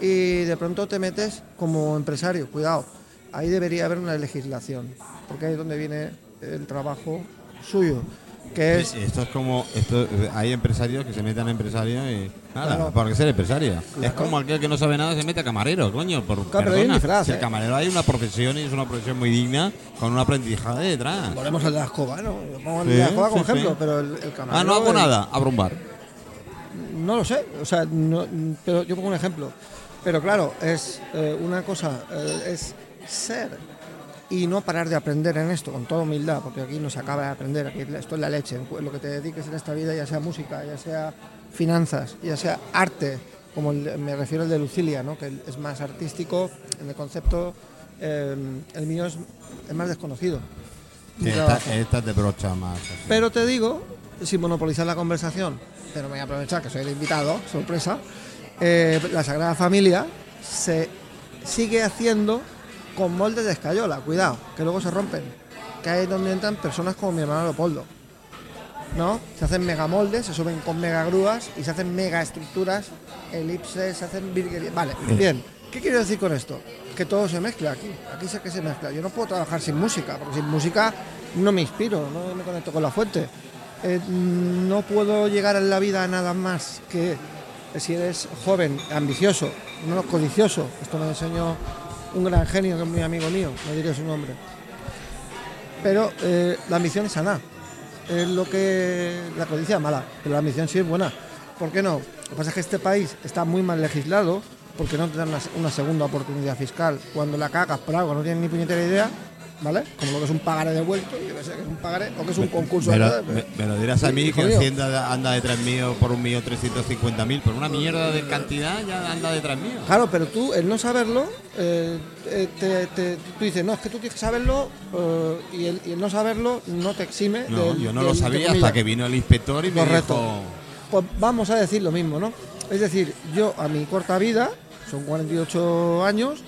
y de pronto te metes como empresario. Cuidado, ahí debería haber una legislación, porque ahí es donde viene el trabajo suyo, que es... Esto es como. Esto, hay empresarios que se meten a empresario y. Nada, Claro. porque ser empresario. Es como aquel que no sabe nada se mete a camarero, coño. Por, Claro, perdona. disfraz, Si el camarero hay una profesión y es una profesión muy digna, con un aprendizaje detrás. Volvemos al de la escoba, ¿no? Yo pongo el Sí, de la escoba como sí, ejemplo, sí. pero el, el camarero... Ah, no hago el- nada, abro un bar. No lo sé, o sea, no- pero yo pongo un ejemplo. Pero claro, es eh, una cosa, eh, es ser y no parar de aprender en esto, con toda humildad, porque aquí no se acaba de aprender, aquí esto es la leche, lo que te dediques en esta vida, ya sea música, ya sea finanzas, ya sea arte, como el- me refiero al de Lucilia, ¿no? que es más artístico, en el concepto, eh, el mío es, es más desconocido. Mi Esta, te brocha más. así. Pero te digo, sin monopolizar la conversación, pero me voy a aprovechar que soy el invitado, sorpresa, eh, la Sagrada Familia se sigue haciendo con moldes de escayola, cuidado, que luego se rompen, que ahí es donde entran personas como mi hermano Leopoldo. ¿No? Se hacen mega moldes, se suben con mega grúas y se hacen mega estructuras, elipses, se hacen virguerías. Vale, bien. ¿Qué quiero decir con esto? Que todo se mezcla aquí. Aquí sé que se mezcla. Yo no puedo trabajar sin música, porque sin música no me inspiro, no me conecto con la fuente. Eh, no puedo llegar en la vida a nada más que si eres joven, ambicioso, no codicioso. Esto me enseñó un gran genio que es muy amigo mío, no diré su nombre. Pero eh, la ambición es sana. Es lo que la codicia es mala, pero la ambición sí es buena. ¿Por qué no? Lo que pasa es que este país está muy mal legislado porque no te dan una, una segunda oportunidad fiscal. Cuando la cagas por algo no tienes ni puñetera idea, ¿vale? Como lo que es un pagaré devuelto, yo que sé que es un pagaré o que es un concurso. Me lo, me- me lo dirás a mí que mío. Hacienda anda detrás mío por un millón trescientos cincuenta mil, por una mierda de cantidad ya anda detrás mío. Claro, pero tú, el no saberlo, eh, eh, te, te- tú dices, no, es que tú tienes que saberlo eh, y, el, y el no saberlo no te exime. No, del- yo no del- lo sabía hasta que vino el inspector y me Correcto. dijo... Pues vamos a decir lo mismo, ¿no? Es decir, yo a mi corta vida, son 48 años,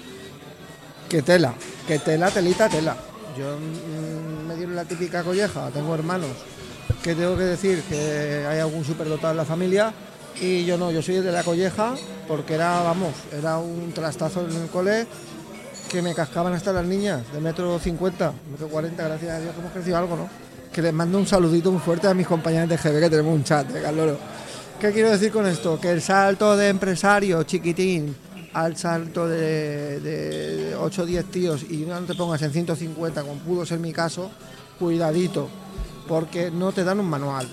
que tela, que tela, telita, tela. Yo mm, me dieron la típica colleja, tengo hermanos que tengo que decir que hay algún superdotado en la familia y yo no, yo soy de la colleja porque era, vamos, era un trastazo en el cole que me cascaban hasta las niñas de metro 50, metro 40, gracias a Dios que hemos crecido algo, ¿no? Que les mando un saludito muy fuerte a mis compañeros de GB que tenemos un chat, ¿eh, Carloro? ¿Qué quiero decir con esto? Que el salto de empresario chiquitín al salto de, de 8 o 10 tíos y no te pongas en 150, como pudo ser mi caso, cuidadito, porque no te dan un manual.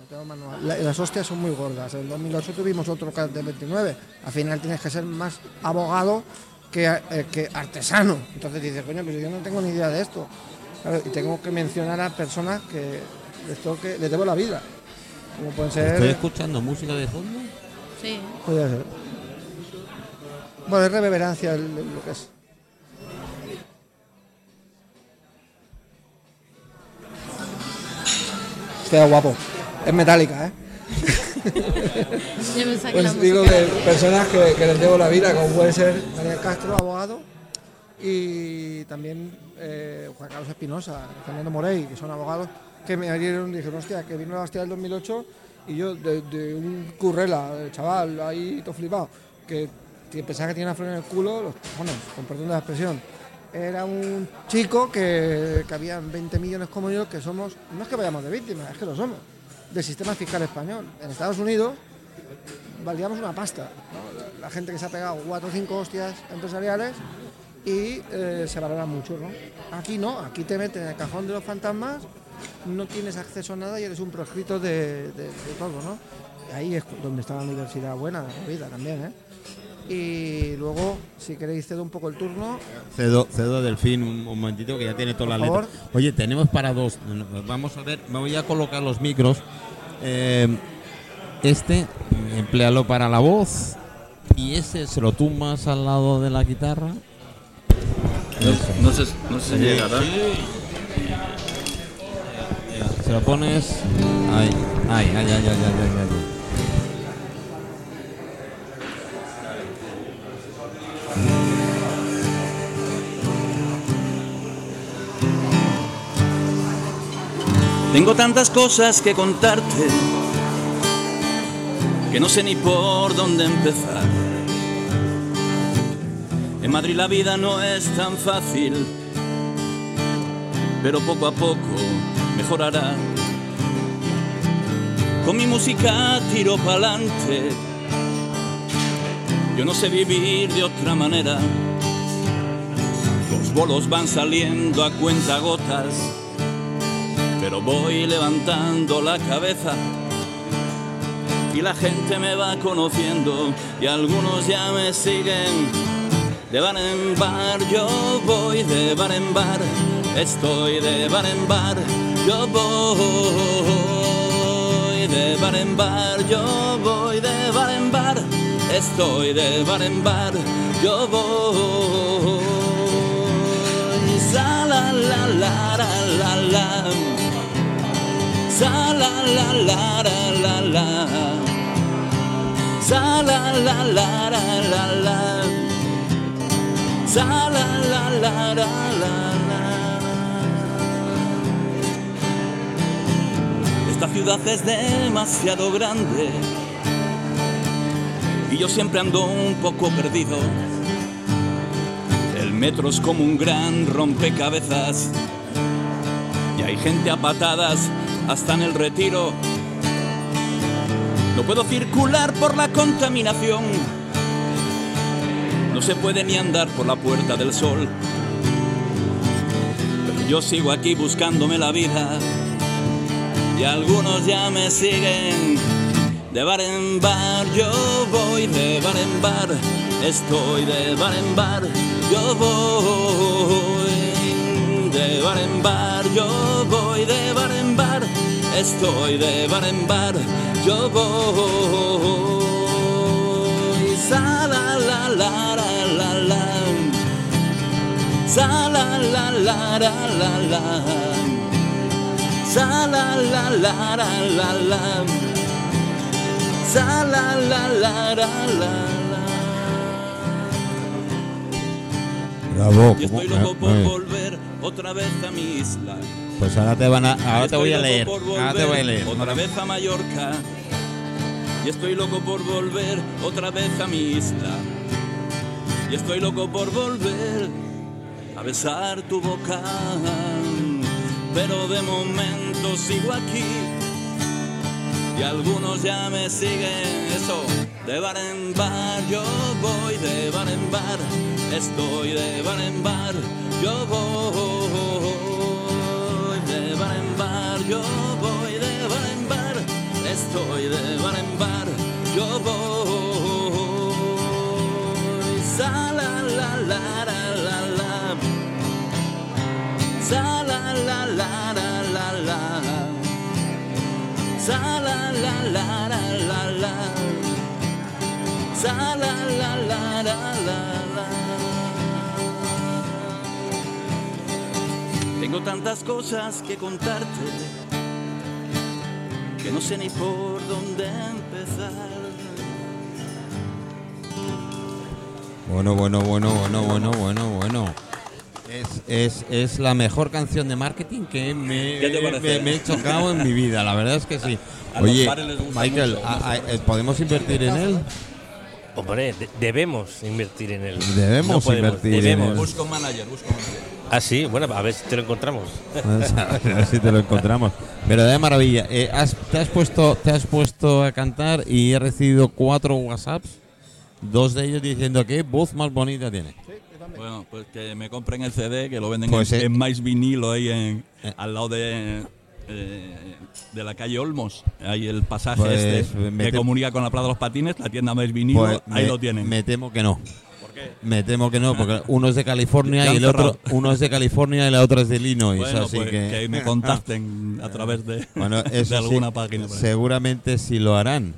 No te dan un manual. La- las hostias son muy gordas. En 2008 tuvimos otro de 29. Al final tienes que ser más abogado que, eh, que artesano. Entonces dices, coño, pero yo no tengo ni idea de esto. Claro, y tengo que mencionar a personas que les toque, les debo la vida. Como pueden Estoy ser. escuchando música de fondo. Sí. Podría ser. Bueno, es reverencia lo que es. Queda guapo. Es metálica, ¿eh? Que Pues digo de personas que, que les debo la vida, como puede ser Daniel Castro, abogado, y también eh, Juan Carlos Espinosa, Fernando Morey, que son abogados, que me abrieron y dijeron, hostia, que vino a la hostia del 2008 y yo de, de un currela, chaval, ahí todo flipado, que, que pensaba que tenía una flor en el culo, los cojones, de la expresión. Era un chico que, que habían 20 millones como yo, que somos, no es que vayamos de víctimas, es que lo somos, del sistema fiscal español. En Estados Unidos valíamos una pasta. La, gente que se ha pegado cuatro o cinco hostias empresariales y eh, se valora mucho. ¿no? Aquí no, aquí te meten en el cajón de los fantasmas, no tienes acceso a nada y eres un proscrito de, todo. ¿no? Ahí es donde está la universidad buena la vida también. ¿eh? Y luego, si queréis, cedo un poco el turno. Cedo, cedo Delfín un, un momentito que ya tiene toda la Por letra. favor. Oye, tenemos para dos. Vamos a ver, me voy a colocar los micros. Eh, este, emplealo para la voz. Y ese se lo tumbas al lado de la guitarra. No, sé, no si Sí, llegará. Se lo pones. Ahí, ahí, ay, ay, ay, ay, ay, Tengo tantas cosas que contarte que no sé ni por dónde empezar. En Madrid la vida no es tan fácil, pero poco a poco mejorará. Con mi música tiro pa'lante. Yo no sé vivir de otra manera. Los bolos van saliendo a cuenta gotas pero voy levantando la cabeza. Y la gente me va conociendo y algunos ya me siguen. De bar en bar yo voy de bar en bar estoy de bar en bar yo voy de bar en bar yo voy de bar en bar estoy de bar en bar yo voy. La la la la la la Sa la la la la la la. Sa la la la la la. La la la la. Esta ciudad es demasiado grande. Y yo siempre ando un poco perdido. El metro es como un gran rompecabezas. Y hay gente a patadas hasta en el retiro. No puedo circular por la contaminación. No se puede ni andar por la puerta del sol. Pero yo sigo aquí buscándome la vida y algunos ya me siguen. De bar en bar yo voy, de bar en bar estoy, de bar en bar yo voy, de bar en bar yo voy, de bar en bar estoy, de bar en bar yo voy. Sa la la la la la la, sa la la la la la la, sa la la la la la la. Sa la la la la la Bravo. Y estoy loco por volver otra vez a mi isla. Pues ahora te van a, ahora Y te voy a leer. Ahora te voy a leer. Otra vez a Mallorca. Y estoy loco por volver otra vez a mi isla. Y estoy loco por volver a besar tu boca. Pero de momento sigo aquí. Y algunos ya me siguen eso. De bar en bar yo voy, de bar en bar. Estoy de bar en bar. Yo voy Yo voy de bar en bar. Estoy de bar en bar. Yo voy. Sa la la la la la la. Sa la la la la la la. Sa la la la la la la. Sa la la la la la Tengo tantas cosas que contarte que no sé ni por dónde empezar. Bueno, bueno, bueno, bueno, bueno, bueno, bueno. Es, es, es la mejor canción de marketing que me, he chocado en mi vida, la verdad es que sí. A Oye, Michael, mucho, a- no a- sé. eh, ¿podemos invertir en él? Hombre, de- debemos invertir en él. Debemos No podemos, invertir en debemos. él. Busco un manager, busco un manager. Ah, sí, bueno, a ver si te lo encontramos. a ver si te lo encontramos. Verdadera maravilla. Eh, has- te, has puesto, te has puesto a cantar y he recibido cuatro WhatsApps, dos de ellos diciendo que voz más bonita tiene. Bueno, pues que me compren el CD, que lo venden Pues, en, eh, en Mais Vinilo ahí en, Eh. al lado de, eh, de la calle Olmos. Ahí el pasaje Pues, este que comunica con la Plaza de los Patines, la tienda Mais Vinilo, Pues ahí me- lo tienen. Me temo que no. Me temo que no, porque uno es de California y el otro, uno es de California y la otra es de Illinois, Bueno, así pues que, que... me contacten a través de, bueno, de eso sí, alguna página. seguramente sí lo harán.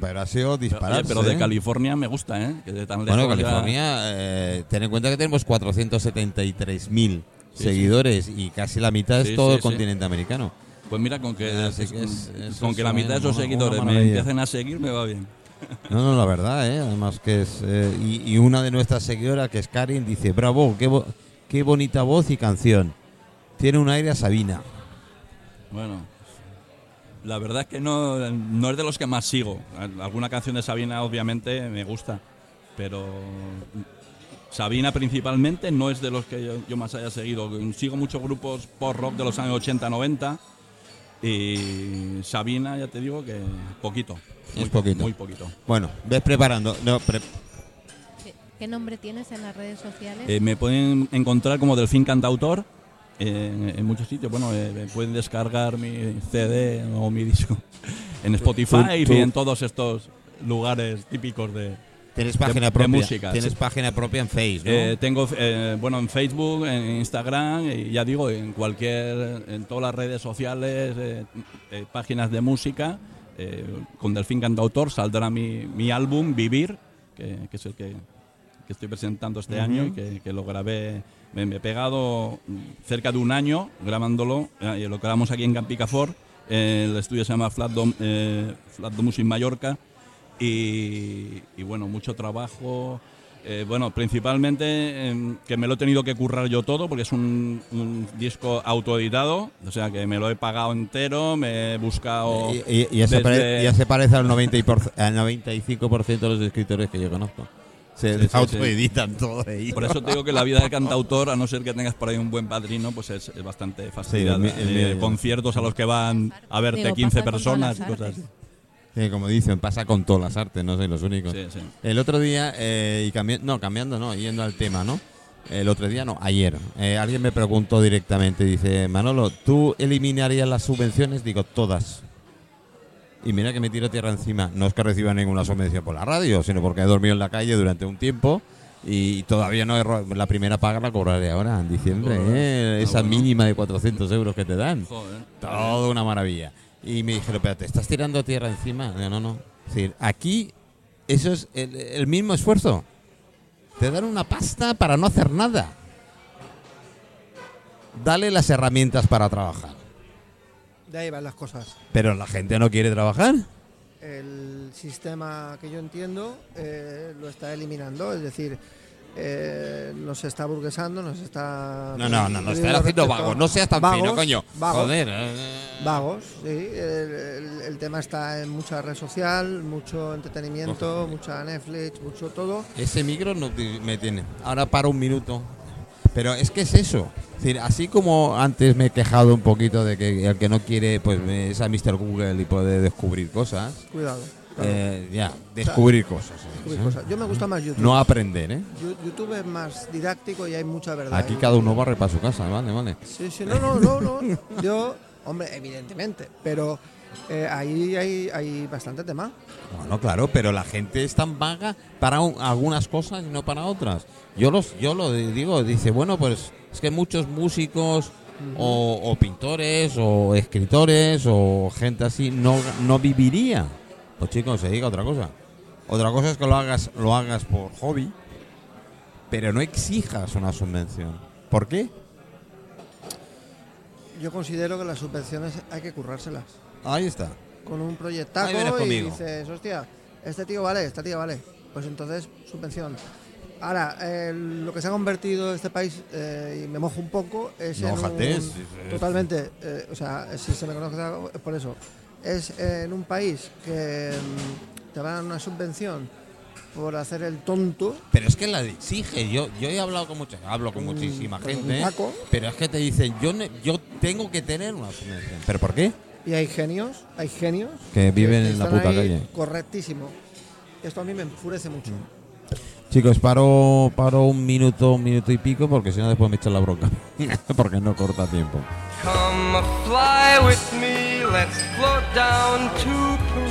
Pero ha sido Oye, dispararse. pero de ¿eh? California me gusta, ¿eh? Que de tan Bueno, ya- California, eh, ten en cuenta que tenemos 473.000 Sí, seguidores y casi la mitad es todo el continente americano. Pues mira, con que, es- es- con que la mitad de esos seguidores me empiecen a seguir, me va bien. No, no, la verdad, ¿eh? además que es... eh, y, una de nuestras seguidoras, que es Karin, dice, bravo, qué, bo- qué bonita voz y canción. Tiene un aire a Sabina. Bueno, la verdad es que no, no es de los que más sigo. Alguna canción de Sabina obviamente me gusta, pero Sabina principalmente no es de los que yo, yo más haya seguido. Sigo muchos grupos post-rock de los años 80-90 y Sabina, ya te digo que poquito. Es poquito. Muy poquito. Bueno, ves preparando. No, pre- ¿Qué, qué nombre tienes en las redes sociales? Eh, me pueden encontrar como Delfín Cantautor eh, en muchos sitios. Bueno, eh, me pueden descargar mi CD o mi disco en Spotify tú- y en todos estos lugares típicos de... tienes página de propia. música, tienes sí. página propia en Facebook. ¿no? Eh, tengo, eh, bueno, en Facebook, en Instagram y ya digo, en cualquier, en todas las redes sociales, eh, eh, páginas de música, eh, con Delfín Cantautor saldrá mi, mi álbum Vivir, que, que es el que, que estoy presentando este año y que, que lo grabé, me, me he pegado cerca de un año grabándolo, eh, y lo grabamos aquí en Campicafort, el estudio se llama Flat Dom, eh, Flat Domus in Mallorca, y, y bueno, mucho trabajo. Eh, bueno, principalmente em, que me lo he tenido que currar yo todo porque es un, un disco autoeditado, o sea que me lo he pagado entero, me he buscado... Y, y- y ya, se desde- pare- ya se parece al, 90 y por- al 95% de los escritores que yo conozco. Se Sí, sí, autoeditan todo ellos. Por eso te digo que la vida de cantautor, a no ser que tengas por ahí un buen padrino, pues es, es bastante el Eh, conciertos a los que van a verte Digo, 15 pasa con todas personas y cosas artes. Sí, como dicen, pasa con todas las artes, no soy los únicos. Sí, sí. El otro día, eh, y cambi- no, cambiando, no, yendo al tema, ¿no? El otro día, no, ayer, eh, alguien me preguntó directamente, dice, Manolo, ¿tú eliminarías las subvenciones? Digo, todas. Y mira que me tiro tierra encima. No es que reciba ninguna subvención por la radio, sino porque he dormido en la calle durante un tiempo y todavía no he la primera paga la cobraré ahora, en diciembre. ¿eh? Esa mínima de 400 euros que te dan. Todo una maravilla. Y me dijeron, pero ¿te estás tirando tierra encima? Digo, no, no. Es decir, aquí eso es el, el mismo esfuerzo. Te dan una pasta para no hacer nada. Dale las herramientas para trabajar. De ahí van las cosas. Pero la gente no quiere trabajar. El sistema que yo entiendo eh, lo está eliminando, es decir, eh, nos está burguesando, nos está. No, no, no, no perdiendo están haciendo vagos. No seas tan Vagos, fino, coño. Vagos, Joder. eh. Vagos, sí. El, el- el tema está en mucha red social, mucho entretenimiento, mucha Netflix, mucho todo. Ese micro no me tiene. Ahora para un minuto. Pero es que es eso. Es decir, así como antes me he quejado un poquito de que el que no quiere, pues es a Mr. Google y puede descubrir cosas. Cuidado. Eh, ya, descubrir cosas. descubrir ¿eh? cosas. Yo me gusta más YouTube. No aprender, ¿eh? YouTube es más didáctico y hay mucha verdad. Aquí ahí. cada uno barre para su casa, vale, vale. Sí, sí, no, no, no, no. Yo, hombre, evidentemente, pero eh, ahí hay, hay bastante tema. Bueno, claro, pero la gente es tan vaga para un- algunas cosas y no para otras. Yo los, yo lo digo, dice, bueno, pues es que muchos músicos o, o pintores o escritores o gente así no, no viviría. Pues chicos, se diga otra cosa. Otra cosa es que lo hagas, lo hagas por hobby, pero no exijas una subvención. ¿Por qué? Yo considero que las subvenciones hay que currárselas. Ahí está. Con un proyectaco y dices, hostia, este tío vale, esta tía vale. Pues entonces, subvención. Ahora, eh, lo que se ha convertido este país, eh, y me mojo un poco, es No, en un- totalmente, eh, o sea, si se me conoce por eso, es en un país que mm, te van a dar una subvención por hacer el tonto, Pero es que la exige. Yo, yo he hablado con mucha, hablo con Un- muchísima con gente, taco. pero es que te dicen, yo, yo tengo que tener una subvención. ¿Pero por qué? y hay genios, hay genios Que viven en la puta ahí calle. Correctísimo. Esto a mí me enfurece mucho. Chicos, paro, paro un minuto, un minuto y pico, porque si no después me echan la bronca. porque no corta tiempo. Come fly with me, let's float down to Peru.